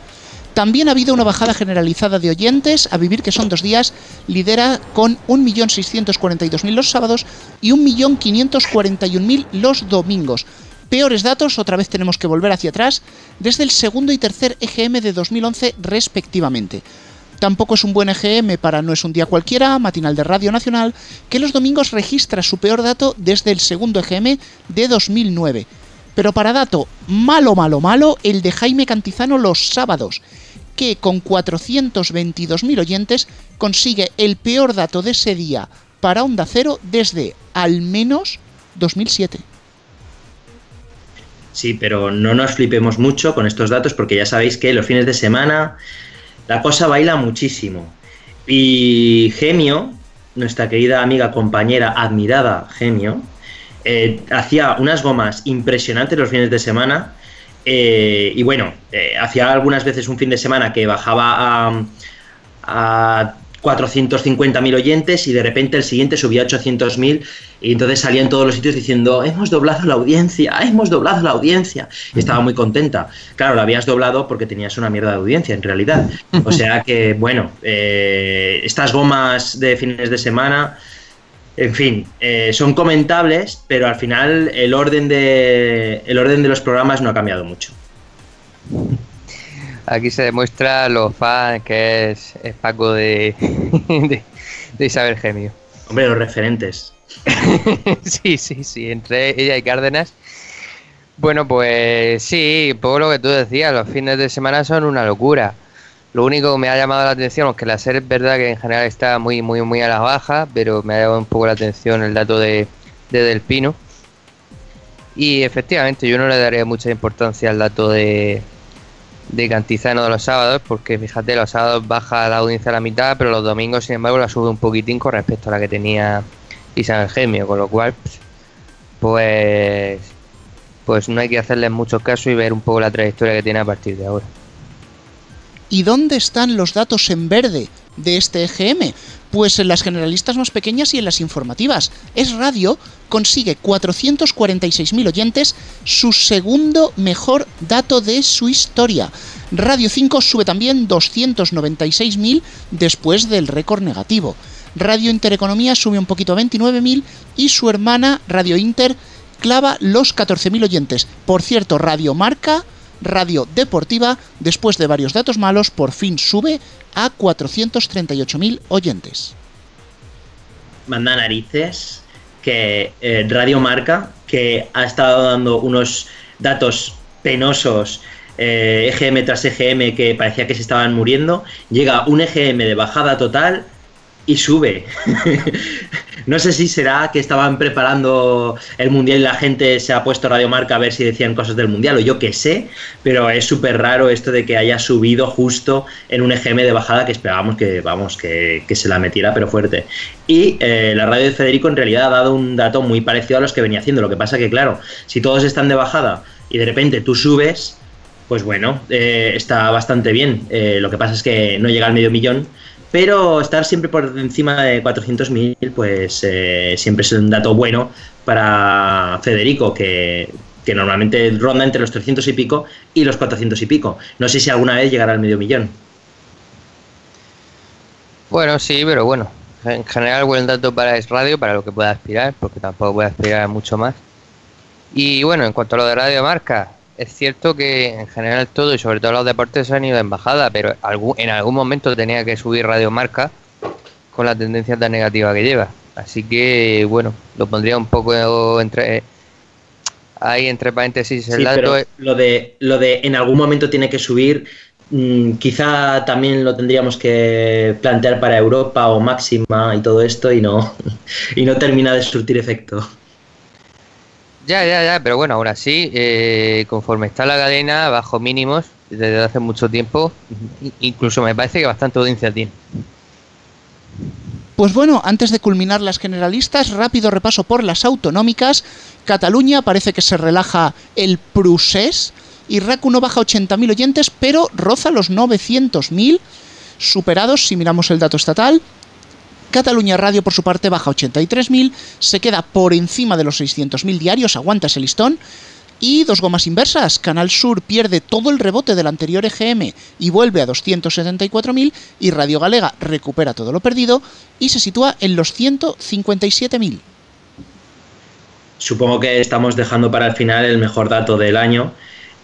También ha habido una bajada generalizada de oyentes, a vivir que son dos días, lidera con 1.642.000 los sábados y 1.541.000 los domingos. Peores datos, otra vez tenemos que volver hacia atrás, desde el segundo y tercer EGM de 2011 respectivamente. Tampoco es un buen EGM para No es un día cualquiera, matinal de Radio Nacional, que los domingos registra su peor dato desde el segundo EGM de 2009. Pero para dato malo, malo, malo, el de Jaime Cantizano los sábados, que con 422.000 oyentes consigue el peor dato de ese día para Onda Cero desde al menos 2007. Sí, pero no nos flipemos mucho con estos datos porque ya sabéis que los fines de semana la cosa baila muchísimo. Y Gemio, nuestra querida amiga, compañera, admirada Gemio, eh, hacía unas gomas impresionantes los fines de semana. Eh, y bueno, eh, hacía algunas veces un fin de semana que bajaba a, a 450.000 oyentes y de repente el siguiente subía a 800.000 y entonces salía en todos los sitios diciendo hemos doblado la audiencia, hemos doblado la audiencia y estaba muy contenta. Claro, la habías doblado porque tenías una mierda de audiencia en realidad. O sea que bueno, eh, estas gomas de fines de semana, en fin, eh, son comentables, pero al final el orden de el orden de los programas no ha cambiado mucho. Aquí se demuestra lo fan que es, es Paco de, <laughs> de, de Isabel Gemio. Hombre, los referentes. <laughs> sí, sí, sí, entre ella y Cárdenas. Bueno, pues sí, poco lo que tú decías, los fines de semana son una locura. Lo único que me ha llamado la atención, aunque la serie es verdad que en general está muy, muy, muy a la baja, pero me ha llamado un poco la atención el dato de, de Del Pino. Y efectivamente, yo no le daría mucha importancia al dato de, de Cantizano de los sábados, porque fíjate, los sábados baja la audiencia a la mitad, pero los domingos, sin embargo, la sube un poquitín con respecto a la que tenía Isabel Gemio, con lo cual, pues, pues no hay que hacerles mucho caso y ver un poco la trayectoria que tiene a partir de ahora. ¿Y dónde están los datos en verde de este EGM? Pues en las generalistas más pequeñas y en las informativas. Es Radio consigue 446.000 oyentes, su segundo mejor dato de su historia. Radio 5 sube también 296.000 después del récord negativo. Radio Intereconomía sube un poquito a 29.000 y su hermana Radio Inter clava los 14.000 oyentes. Por cierto, Radio Marca Radio Deportiva, después de varios datos malos, por fin sube a 438.000 oyentes. Manda narices que eh, Radio Marca, que ha estado dando unos datos penosos, eh, EGM tras EGM, que parecía que se estaban muriendo, llega un EGM de bajada total y sube. <laughs> no sé si será que estaban preparando el mundial y la gente se ha puesto radiomarca a ver si decían cosas del mundial o yo qué sé, pero es súper raro esto de que haya subido justo en un EGM de bajada que esperábamos que, vamos, que, que se la metiera, pero fuerte. Y eh, la radio de Federico en realidad ha dado un dato muy parecido a los que venía haciendo. Lo que pasa que, claro, si todos están de bajada y de repente tú subes, pues bueno, eh, está bastante bien. Eh, lo que pasa es que no llega al medio millón pero estar siempre por encima de 400.000, pues eh, siempre es un dato bueno para Federico, que, normalmente ronda entre los 300 y pico y los 400 y pico. No sé si alguna vez llegará al medio millón. Bueno, sí, pero bueno, en general buen dato para Es Radio, para lo que pueda aspirar, porque tampoco puede aspirar mucho más. Y bueno, en cuanto a lo de Radio Marca, es cierto que en general todo y sobre todo los deportes han ido en bajada, pero en algún momento tenía que subir Radio Marca con la tendencia tan negativa que lleva. Así que bueno, lo pondría un poco entre ahí entre paréntesis el sí, dato. Pero lo de lo de en algún momento tiene que subir, mmm, quizá también lo tendríamos que plantear para Europa o máxima y todo esto y no <laughs> y no termina de surtir efecto. Ya, ya, ya, pero bueno, aún así, eh, conforme está la cadena, bajo mínimos, desde hace mucho tiempo, incluso me parece que bastante audiencia tiene. Pues bueno, antes de culminar las generalistas, rápido repaso por las autonómicas. Cataluña parece que se relaja el Prusés y RACU no baja 80.000 oyentes, pero roza los 900.000 superados si miramos el dato estatal. Cataluña Radio, por su parte, baja 83.000, se queda por encima de los 600.000 diarios, aguanta ese listón. Y dos gomas inversas, Canal Sur pierde todo el rebote del anterior EGM y vuelve a 274.000 y Radio Galega recupera todo lo perdido y se sitúa en los 157.000. Supongo que estamos dejando para el final el mejor dato del año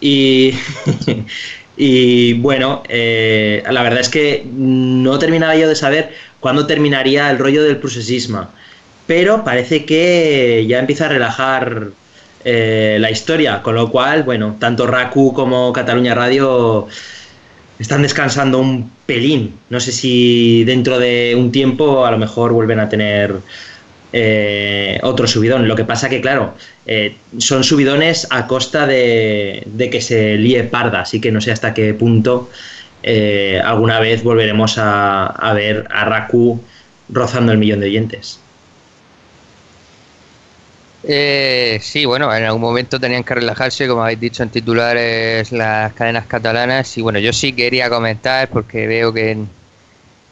y, <laughs> Y bueno, eh, la verdad es que no terminaba yo de saber cuándo terminaría el rollo del procesismo. Pero parece que ya empieza a relajar eh, la historia, con lo cual, bueno, tanto RACU como Cataluña Radio están descansando un pelín. No sé si dentro de un tiempo a lo mejor vuelven a tener eh, otro subidón. Lo que pasa que, claro, eh, son subidones a costa de, que se líe parda, así que no sé hasta qué punto eh, alguna vez volveremos a, ver a Raku rozando el millón de oyentes. sí, bueno, en algún momento tenían que relajarse, como habéis dicho en titulares, las cadenas catalanas. Y bueno, yo sí quería comentar, porque veo que,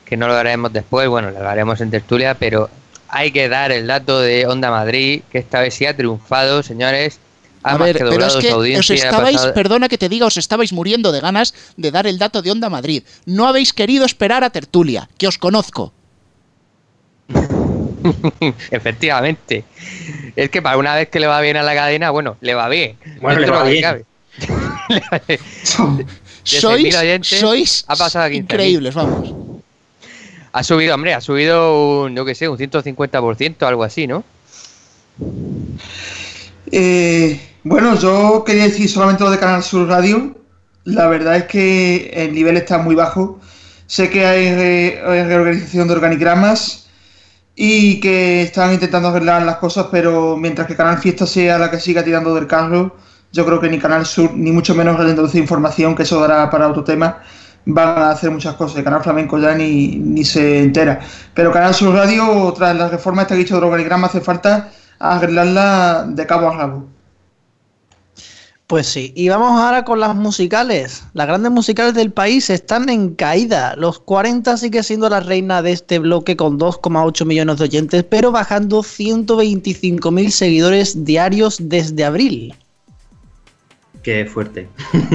que no lo haremos después, bueno, lo haremos en tertulia, pero hay que dar el dato de Onda Madrid, que esta vez sí ha triunfado, señores. A ver, pero es que os estabais, perdona que te diga, os estabais muriendo de ganas de dar el dato de Onda Madrid. No habéis querido esperar a Tertulia, que os conozco. <laughs> Efectivamente. Es que para una vez que le va bien a la cadena, bueno, le va bien. Bueno, <laughs> le va bien. sois, sois increíbles, vamos. Ha subido, hombre, ha subido un, yo qué sé, un 150%, algo así, ¿no? Eh, bueno, yo quería decir solamente lo de Canal Sur Radio. La verdad es que el nivel está muy bajo. Sé que hay, reorganización de organigramas y que están intentando arreglar las cosas, pero mientras que Canal Fiesta sea la que siga tirando del carro, yo creo que ni Canal Sur, ni mucho menos el de información, que eso dará para otro tema, van a hacer muchas cosas. Canal Flamenco ya ni, ni se entera. Pero Canal Sur Radio, tras la reforma esta que dicho de organigrama, hace falta arreglarla de cabo a rabo. Pues sí, y vamos ahora con las musicales. Las grandes musicales del país están en caída. Los 40 sigue siendo la reina de este bloque con 2,8 millones de oyentes, pero bajando 125.000 seguidores diarios desde abril. Qué fuerte. <laughs>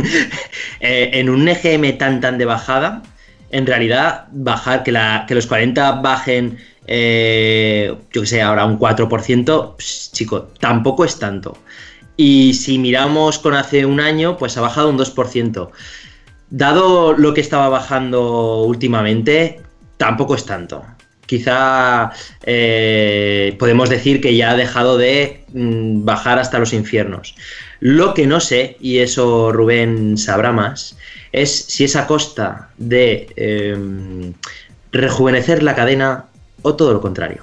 Eh, en un EGM tan tan de bajada, en realidad bajar, que, la, que los 40 bajen, eh, yo que sé, ahora un 4%, pues, chico, tampoco es tanto. Y si miramos con hace un año, pues ha bajado un 2%. Dado lo que estaba bajando últimamente, tampoco es tanto. Quizá eh, podemos decir que ya ha dejado de mm, bajar hasta los infiernos. Lo que no sé, y eso Rubén sabrá más, es si es a costa de em, rejuvenecer la cadena o todo lo contrario.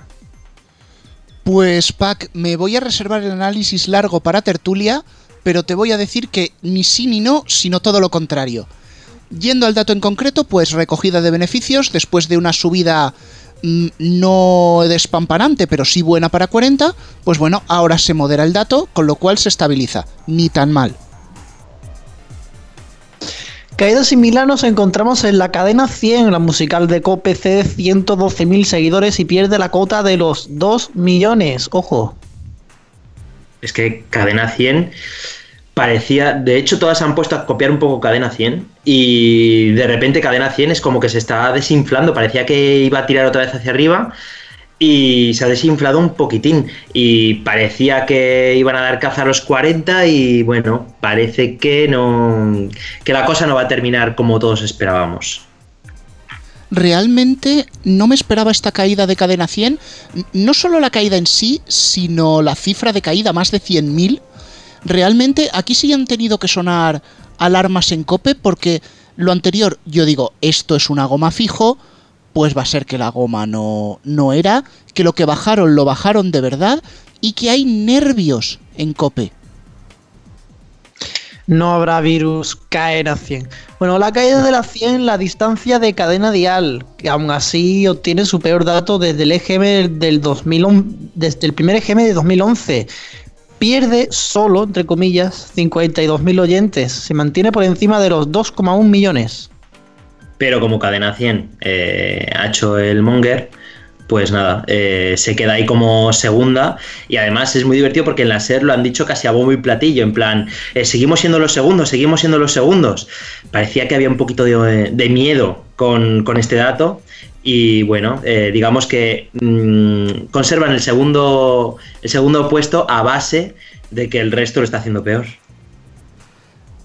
Pues Pac, me voy a reservar el análisis largo para tertulia, pero te voy a decir que ni sí ni no, sino todo lo contrario. Yendo al dato en concreto, pues recogida de beneficios después de una subida Mm, no despampanante, pero sí buena para 40, pues bueno, ahora se modera el dato, con lo cual se estabiliza. Ni tan mal. Caída similar nos encontramos en la cadena 100, la musical de COPC, 112.000 seguidores y pierde la cota de los 2 millones. Ojo. Es que cadena 100 parecía, de hecho todas han puesto a copiar un poco Cadena 100 y de repente Cadena 100 es como que se está desinflando, parecía que iba a tirar otra vez hacia arriba y se ha desinflado un poquitín y parecía que iban a dar caza a los 40 y bueno, parece que no que la cosa no va a terminar como todos esperábamos. Realmente no me esperaba esta caída de cadena 100, no solo la caída en sí, sino la cifra de caída más de 100.000 realmente aquí sí han tenido que sonar alarmas en cope porque lo anterior, yo digo, esto es una goma fijo, pues va a ser que la goma no, no era, que lo que bajaron lo bajaron de verdad y que hay nervios en cope. No habrá virus, caer a 100. Bueno, la caída de la 100, la distancia de cadena dial, que aún así obtiene su peor dato desde el EGM del 2011, desde el primer EGM de 2011 pierde solo, entre comillas, 52.000 oyentes. Se mantiene por encima de los 2,1 millones. Pero como cadena 100 eh, ha hecho el Monger, pues nada, eh, se queda ahí como segunda y además es muy divertido porque en la SER lo han dicho casi a bombo y platillo, en plan, eh, seguimos siendo los segundos, seguimos siendo los segundos. Parecía que había un poquito de, miedo con, este dato y bueno, digamos que mm, conservan el segundo, el segundo puesto a base de que el resto lo está haciendo peor.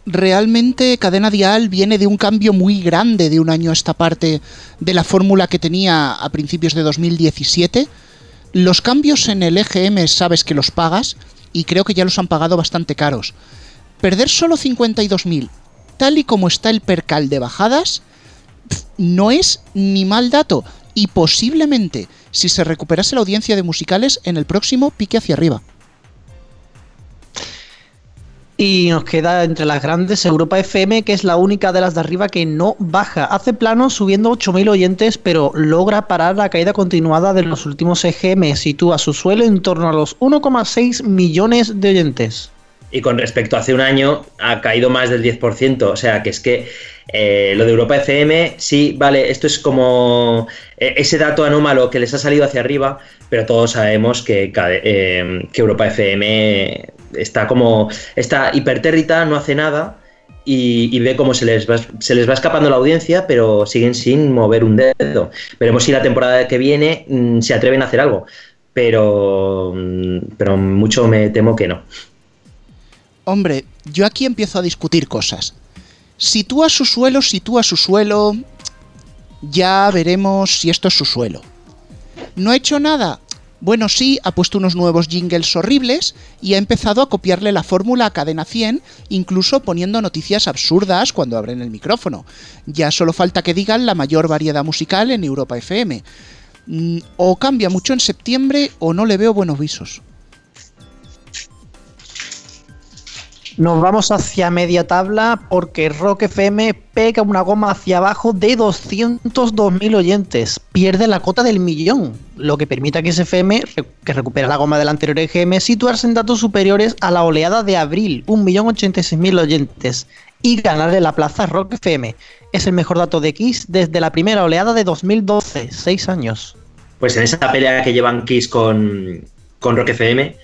Realmente Cadena Dial viene de un cambio muy grande de un año a esta parte de la fórmula que tenía a principios de 2017. Los cambios en el EGM sabes que los pagas y creo que ya los han pagado bastante caros. Perder solo 52.000, tal y como está el percal de bajadas, no es ni mal dato y posiblemente si se recuperase la audiencia de musicales en el próximo pique hacia arriba. Y nos queda entre las grandes Europa FM, que es la única de las de arriba que no baja. Hace plano subiendo 8.000 oyentes, pero logra parar la caída continuada de los últimos EGM. Sitúa su suelo en torno a los 1,6 millones de oyentes. Y con respecto a hace un año, ha caído más del 10%. O sea, que es que eh, lo de Europa FM, sí, vale, esto es como eh, ese dato anómalo que les ha salido hacia arriba, pero todos sabemos que, eh, que Europa FM está como, está hipertérrita, no hace nada y, ve cómo se les, va, se les va escapando la audiencia, pero siguen sin mover un dedo. Veremos si la temporada que viene mm, se atreven a hacer algo, pero, mm, pero mucho me temo que no. Hombre, yo aquí empiezo a discutir cosas. Sitúa su suelo, sitúa su suelo. Ya veremos si esto es su suelo. ¿No ha hecho nada? Bueno, sí, ha puesto unos nuevos jingles horribles y ha empezado a copiarle la fórmula a Cadena 100, incluso poniendo noticias absurdas cuando abren el micrófono. Ya solo falta que digan la mayor variedad musical en Europa FM. Mm, o cambia mucho en septiembre o no le veo buenos visos. Nos vamos hacia media tabla porque Rock FM pega una goma hacia abajo de 202.000 oyentes. Pierde la cota del millón, lo que permite a que FM, que recupera la goma del anterior EGM, situarse en datos superiores a la oleada de abril, 1.086.000 oyentes, y ganarle la plaza Rock FM. Es el mejor dato de Kiss desde la primera oleada de 2012, 6 años. Pues en esa pelea que llevan Kiss con, con Rock FM,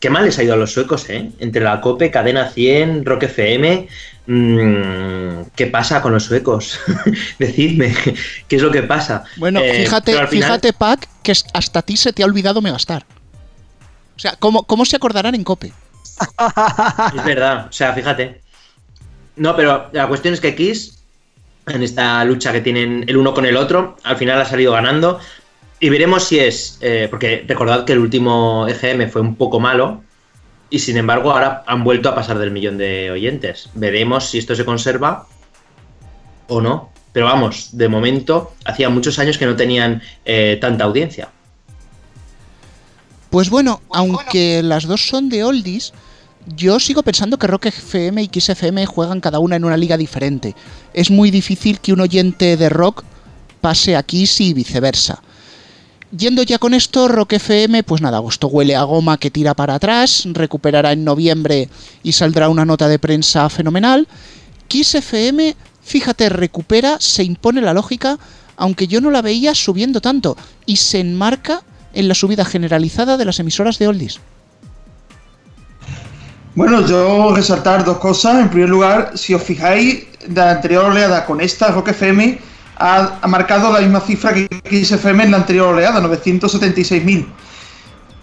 Qué mal les ha ido a los suecos, ¿eh? Entre la COPE, Cadena 100, Rock FM. Mmm, ¿Qué pasa con los suecos? <laughs> Decidme, ¿qué es lo que pasa? Bueno, eh, fíjate, fíjate, Pac, que hasta a ti se te ha olvidado Megastar. O sea, ¿cómo, cómo se acordarán en COPE? es verdad, o sea, fíjate. No, pero la cuestión es que Kiss, en esta lucha que tienen el uno con el otro, al final ha salido ganando. Y veremos si es, eh, porque recordad que el último EGM fue un poco malo y sin embargo ahora han vuelto a pasar del millón de oyentes. Veremos si esto se conserva o no. Pero vamos, de momento hacía muchos años que no tenían eh, tanta audiencia. Pues bueno, aunque las dos son de oldies, yo sigo pensando que Rock FM y Kiss FM juegan cada una en una liga diferente. Es muy difícil que un oyente de rock pase a Kiss y viceversa. Yendo ya con esto, Rock FM, pues nada, agosto huele a goma que tira para atrás, recuperará en noviembre y saldrá una nota de prensa fenomenal. Kiss FM, fíjate, recupera, se impone la lógica, aunque yo no la veía subiendo tanto, y se enmarca en la subida generalizada de las emisoras de Oldies. Bueno, yo resaltar dos cosas. En primer lugar, si os fijáis, la anterior oleada con esta, Rock FM ha, marcado la misma cifra que XFM en la anterior oleada, 976.000.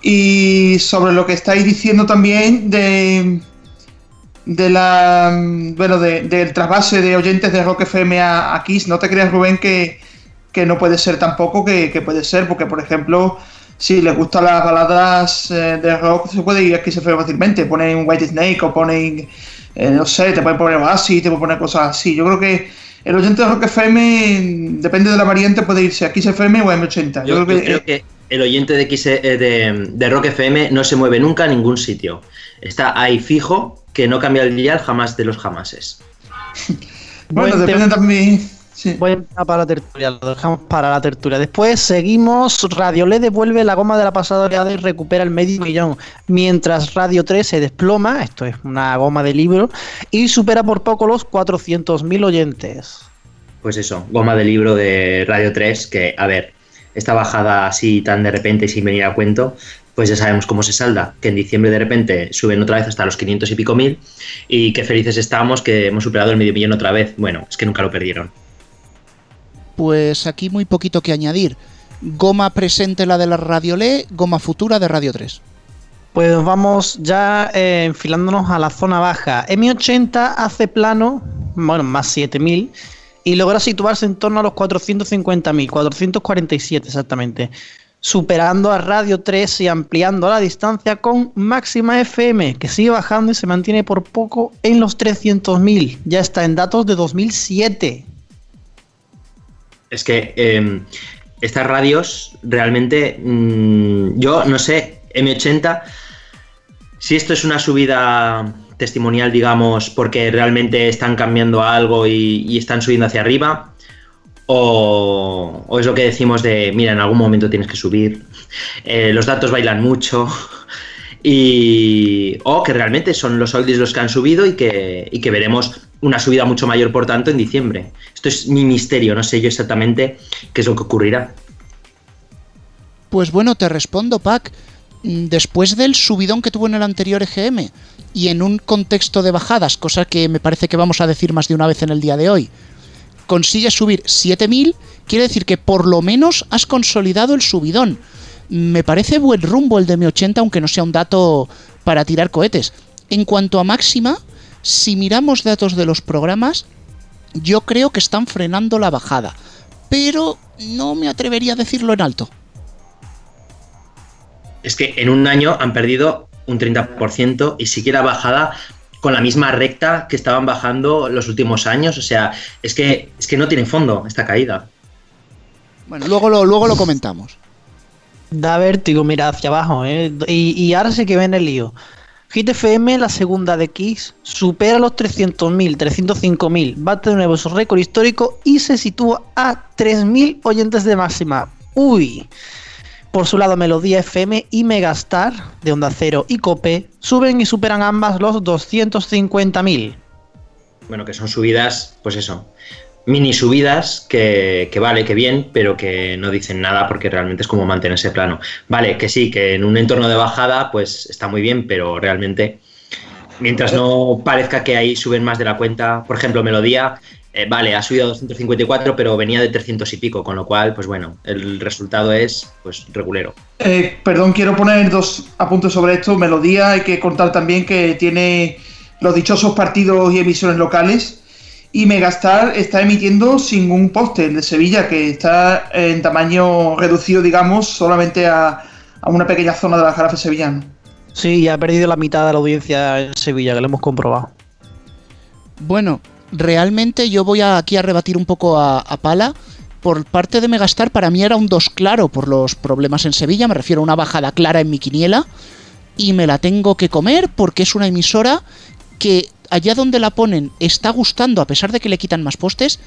Y sobre lo que estáis diciendo también de, de la bueno del trasvase de oyentes de Rock FM a, Kiss, no te creas Rubén que, no puede ser tampoco que, puede ser, porque por ejemplo, si les gustan las baladas eh, de rock, se puede ir a Kiss FM fácilmente, ponen White Snake o ponen, eh, no sé, te pueden poner así, te pueden poner cosas así. Yo creo que el oyente de Rock FM, depende de la variante, puede irse a FM o a M80. Yo, creo, que, el oyente de, eh, de, Rock FM no se mueve nunca a ningún sitio. Está ahí fijo, que no cambia el dial jamás de los jamases. <laughs> bueno, depende también. Voy a empezar para la tertulia, lo dejamos para la tertulia. Después seguimos, Radio LED devuelve la goma de la pasada oleada y recupera el medio millón, mientras Radio 3 se desploma, esto es una goma de libro, y supera por poco los 400.000 oyentes. Pues eso, goma de libro de Radio 3, que a ver, esta bajada así tan de repente y sin venir a cuento, pues ya sabemos cómo se salda, que en diciembre de repente suben otra vez hasta los 500 y pico mil y qué felices estamos que hemos superado el medio millón otra vez. Bueno, es que nunca lo perdieron. Pues aquí muy poquito que añadir. Goma presente la de la Radio Le, goma futura de Radio 3. Pues vamos ya eh, enfilándonos a la zona baja. M80 hace plano, bueno, más 7000, y logra situarse en torno a los 450.000, 447 exactamente, superando a Radio 3 y ampliando la distancia con Máxima FM, que sigue bajando y se mantiene por poco en los 300.000. Ya está en datos de 2007. Es que eh, estas radios realmente, mmm, yo no sé, M80, si esto es una subida testimonial, digamos, porque realmente están cambiando algo y, están subiendo hacia arriba, o, o, es lo que decimos de, mira, en algún momento tienes que subir, eh, los datos bailan mucho, <laughs> y, o que realmente son los oldies los que han subido y que, y que veremos una subida mucho mayor, por tanto, en diciembre. Esto es mi misterio, no sé yo exactamente qué es lo que ocurrirá. Pues bueno, te respondo, Pac. Después del subidón que tuvo en el anterior EGM y en un contexto de bajadas, cosa que me parece que vamos a decir más de una vez en el día de hoy, consigues subir 7000, quiere decir que por lo menos has consolidado el subidón. Me parece buen rumbo el de mi 80, aunque no sea un dato para tirar cohetes. En cuanto a máxima, si miramos datos de los programas, yo creo que están frenando la bajada, pero no me atrevería a decirlo en alto. Es que en un año han perdido un 30% y siquiera bajada con la misma recta que estaban bajando los últimos años. O sea, es que, es que no tiene fondo esta caída. Bueno, luego lo, luego lo comentamos. Da vértigo, mira hacia abajo, ¿eh? Y, y ahora sí que ven el lío. Hit FM, la segunda de X, supera los 300.000, 305.000, bate de nuevo su récord histórico y se sitúa a 3.000 oyentes de máxima. Uy. Por su lado, Melodía FM y Megastar, de Onda Cero y Cope, suben y superan ambas los 250.000. Bueno, que son subidas, pues eso, mini subidas que, vale, que bien, pero que no dicen nada porque realmente es como mantenerse plano. Vale, que sí, que en un entorno de bajada, pues está muy bien, pero realmente, mientras no parezca que ahí suben más de la cuenta, por ejemplo, Melodía, eh, vale, ha subido a 254, pero venía de 300 y pico, con lo cual, pues bueno, el resultado es pues regulero. Eh, perdón, quiero poner dos apuntes sobre esto. Melodía, hay que contar también que tiene los dichosos partidos y emisiones locales. Y Megastar está emitiendo sin un poste, el de Sevilla, que está en tamaño reducido, digamos, solamente a, a una pequeña zona de la jarafe sevillana. Sí, ha perdido la mitad de la audiencia en Sevilla, que lo hemos comprobado. Bueno, realmente yo voy a, aquí a rebatir un poco a, a, Pala. Por parte de Megastar, para mí era un 2 claro por los problemas en Sevilla. Me refiero a una bajada clara en mi quiniela. Y me la tengo que comer porque es una emisora que allá donde la ponen está gustando a pesar de que le quitan más postes.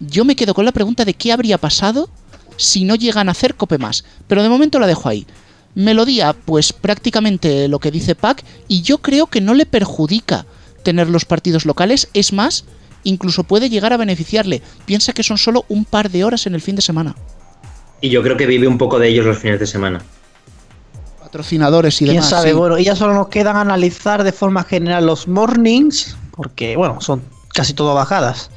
Yo me quedo con la pregunta de qué habría pasado si no llegan a hacer cope más. Pero de momento la dejo ahí. Melodía, pues prácticamente lo que dice Pac. Y yo creo que no le perjudica tener los partidos locales. Es más, incluso puede llegar a beneficiarle. Piensa que son solo un par de horas en el fin de semana. Y yo creo que vive un poco de ellos los fines de semana. Patrocinadores y ¿Quién demás. sabe? sí. Bueno, y ya solo nos quedan analizar de forma general los mornings, porque, bueno, son casi todo bajadas.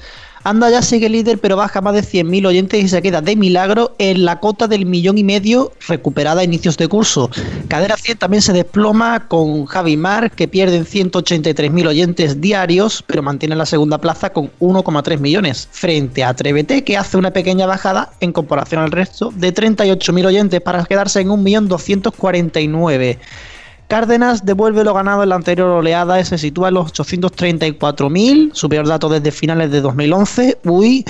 Anda ya sigue líder, pero baja más de 100.000 oyentes y se queda de milagro en la cota del millón y medio recuperada a inicios de curso. Cadera 100 también se desploma con Javi Mar, que pierden 183.000 oyentes diarios, pero mantiene la segunda plaza con 1,3 millones, frente a Atrévete, que hace una pequeña bajada en comparación al resto de 38.000 oyentes para quedarse en 1.249.000. Cárdenas devuelve lo ganado en la anterior oleada y se sitúa en los 834.000, su peor dato desde finales de 2011. Uy,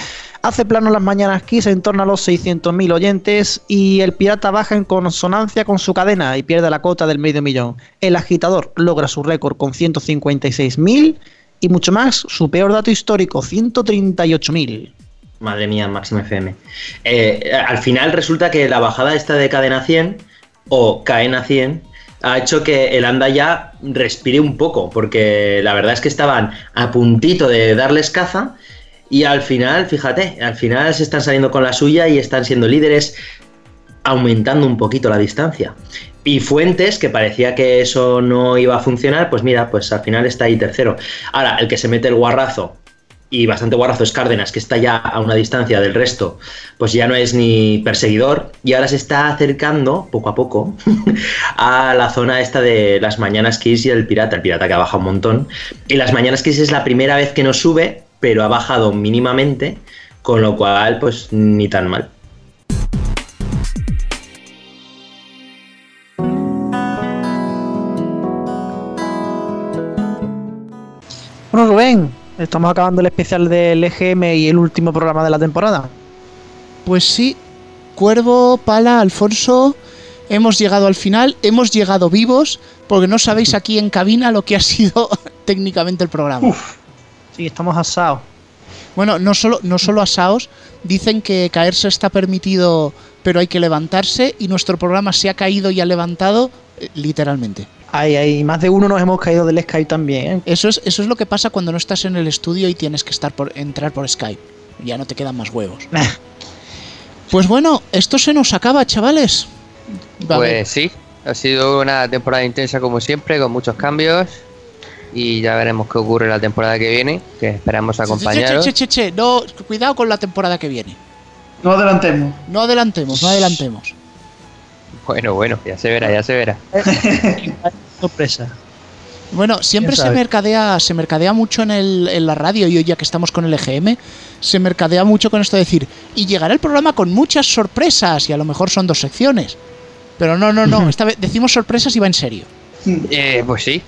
hace plano las mañanas Kiss en torno a los 600.000 oyentes y el pirata baja en consonancia con su cadena y pierde la cota del medio millón. El agitador logra su récord con 156.000 y mucho más, su peor dato histórico, 138.000. Madre mía, Máxima FM. Eh, al final resulta que la bajada esta de cadena 100 o cadena 100 ha hecho que el anda ya respire un poco, porque la verdad es que estaban a puntito de darles caza y al final, fíjate, al final se están saliendo con la suya y están siendo líderes aumentando un poquito la distancia. Y Fuentes, que parecía que eso no iba a funcionar, pues mira, pues al final está ahí tercero. Ahora, el que se mete el guarrazo y bastante guarrazo es Cárdenas, que está ya a una distancia del resto, pues ya no es ni perseguidor y ahora se está acercando poco a poco <laughs> a la zona esta de las Mañanas Kiss y el Pirata, el Pirata que ha bajado un montón. Y las Mañanas Kiss es la primera vez que nos sube, pero ha bajado mínimamente, con lo cual pues ni tan mal. Bueno, Rubén, estamos acabando el especial del EGM y el último programa de la temporada. Pues sí, Cuervo, Pala, Alfonso, hemos llegado al final, hemos llegado vivos, porque no sabéis aquí en cabina lo que ha sido <laughs> técnicamente el programa. Sí, estamos asados. Bueno, no solo, no solo asaos, dicen que caerse está permitido, pero hay que levantarse, y nuestro programa se ha caído y ha levantado eh, literalmente. Ay, ay, más de uno nos hemos caído del Skype también. ¿eh? Eso es, eso es lo que pasa cuando no estás en el estudio y tienes que estar por, entrar por Skype. Ya no te quedan más huevos. Pues bueno, esto se nos acaba, chavales. Pues sí, ha sido una temporada intensa como siempre, con muchos cambios. Y ya veremos qué ocurre la temporada que viene, que esperamos acompañaros. Che, che, che, che, no, cuidado con la temporada que viene. No adelantemos. No adelantemos, no adelantemos. <laughs> Bueno, bueno, ya se verá, ya se verá. <laughs> Sorpresa. Bueno, siempre ¿Quién se mercadea, se mercadea mucho en, el- en la radio y hoy ya que estamos con el EGM, se mercadea mucho con esto de decir, y llegará el programa con muchas sorpresas y a lo mejor son dos secciones. Pero no, no, no, esta vez decimos sorpresas y va en serio. Eh, pues sí.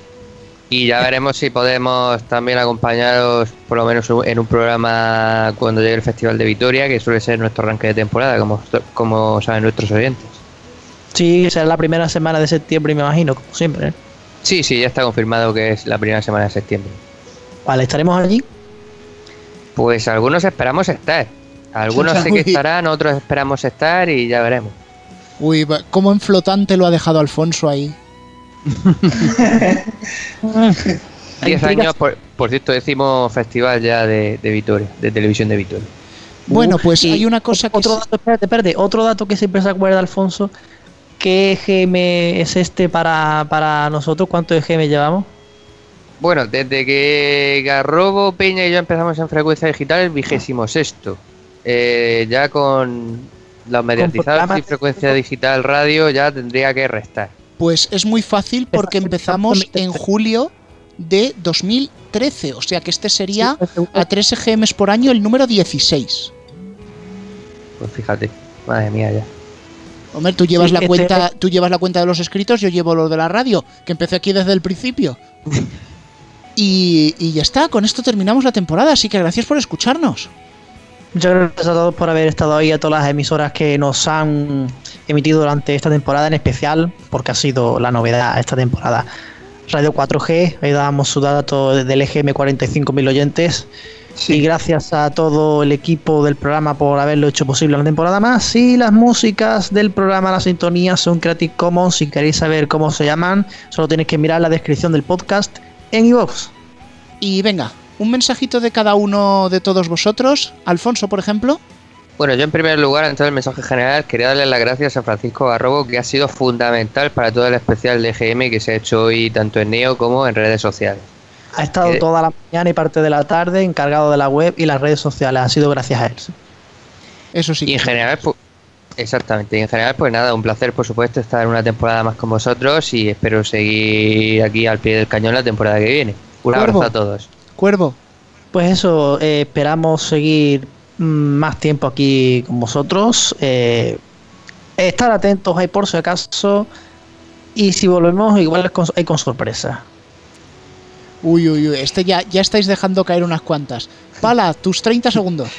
Y ya veremos si podemos también acompañaros, por lo menos en un programa cuando llegue el Festival de Vitoria, que suele ser nuestro arranque de temporada, como, como saben nuestros oyentes. Sí, será la primera semana de septiembre, me imagino, como siempre. ¿eh? Sí, sí, ya está confirmado que es la primera semana de septiembre. Vale, estaremos allí. Pues algunos esperamos estar. Algunos sé que <laughs> estarán, otros esperamos estar y ya veremos. Uy, cómo en flotante lo ha dejado Alfonso ahí. <laughs> Diez intrigas. años, por, por cierto, decimos festival ya de, de Vitoria, de televisión de Vitoria. Bueno, pues hay una cosa que... Otro dato, espérate, espérate, otro dato que siempre se acuerda Alfonso. ¿Qué EGM es este para, para nosotros? ¿Cuánto EGM llevamos? Bueno, desde que Garrobo, Peña y yo empezamos en frecuencia digital, el vigésimo sexto. Eh, ya con los mediatizados y frecuencia digital radio ya tendría que restar. Pues es muy fácil porque empezamos en julio de 2013, o sea que este sería a 3 EGMs por año el número 16. Pues fíjate, madre mía ya. Hombre, tú llevas Sí, la cuenta, tú llevas la cuenta de los escritos, yo llevo lo de la radio, que empecé aquí desde el principio. Y, y ya está, con esto terminamos la temporada, así que gracias por escucharnos. Muchas gracias a todos por haber estado ahí, a todas las emisoras que nos han emitido durante esta temporada en especial, porque ha sido la novedad esta temporada. Radio 4G, ahí dábamos su dato del EGM 45.000 oyentes. Sí. Y gracias a todo el equipo del programa por haberlo hecho posible una temporada más. Y las músicas del programa, las sintonías son Creative Commons. Si queréis saber cómo se llaman, solo tenéis que mirar la descripción del podcast en iVoox. Y venga, un mensajito de cada uno de todos vosotros. Alfonso, por ejemplo. Bueno, yo en primer lugar, en todo el mensaje general, quería darle las gracias a Francisco Garrobo, que ha sido fundamental para todo el especial de GM que se ha hecho hoy tanto en Neo como en redes sociales. Ha estado Eh, toda la mañana y parte de la tarde encargado de la web y las redes sociales. Ha sido gracias a él. Eso sí. Y en general, pues, exactamente, y en general, pues nada, un placer, por supuesto, estar una temporada más con vosotros y espero seguir aquí al pie del cañón la temporada que viene. Un Cuervo. abrazo a todos. Cuervo. Pues eso, eh, esperamos seguir mm, más tiempo aquí con vosotros. eh, estar atentos ahí por si acaso. Y si volvemos, igual es con, hay con sorpresa. Uy, uy, uy. Este ya, ya estáis dejando caer unas cuantas. Pala, tus 30 segundos.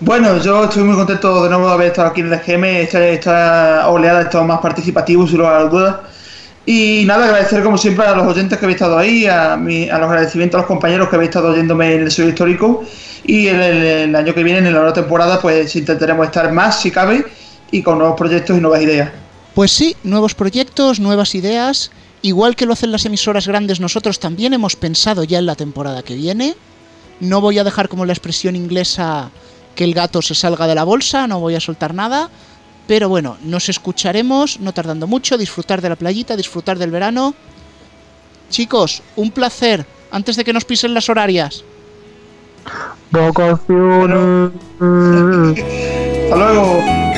Bueno, yo estoy muy contento de nuevo de haber estado aquí en el EGM. Esta, esta oleada ha estado más participativa, sin lugar a dudas. Y nada, agradecer como siempre a los oyentes que habéis estado ahí, a, mi- a los agradecimientos a los compañeros que habéis estado oyéndome en el sello histórico. Y el, el- el año que viene, en la nueva temporada, pues intentaremos estar más, si cabe, y con nuevos proyectos y nuevas ideas. Pues sí, nuevos proyectos, nuevas ideas. Igual que lo hacen las emisoras grandes, nosotros también hemos pensado ya en la temporada que viene. No voy a dejar como la expresión inglesa que el gato se salga de la bolsa, no voy a soltar nada. Pero bueno, nos escucharemos, no tardando mucho, disfrutar de la playita, disfrutar del verano. Chicos, un placer, antes de que nos pisen las horarias. Vacaciones. Hasta luego.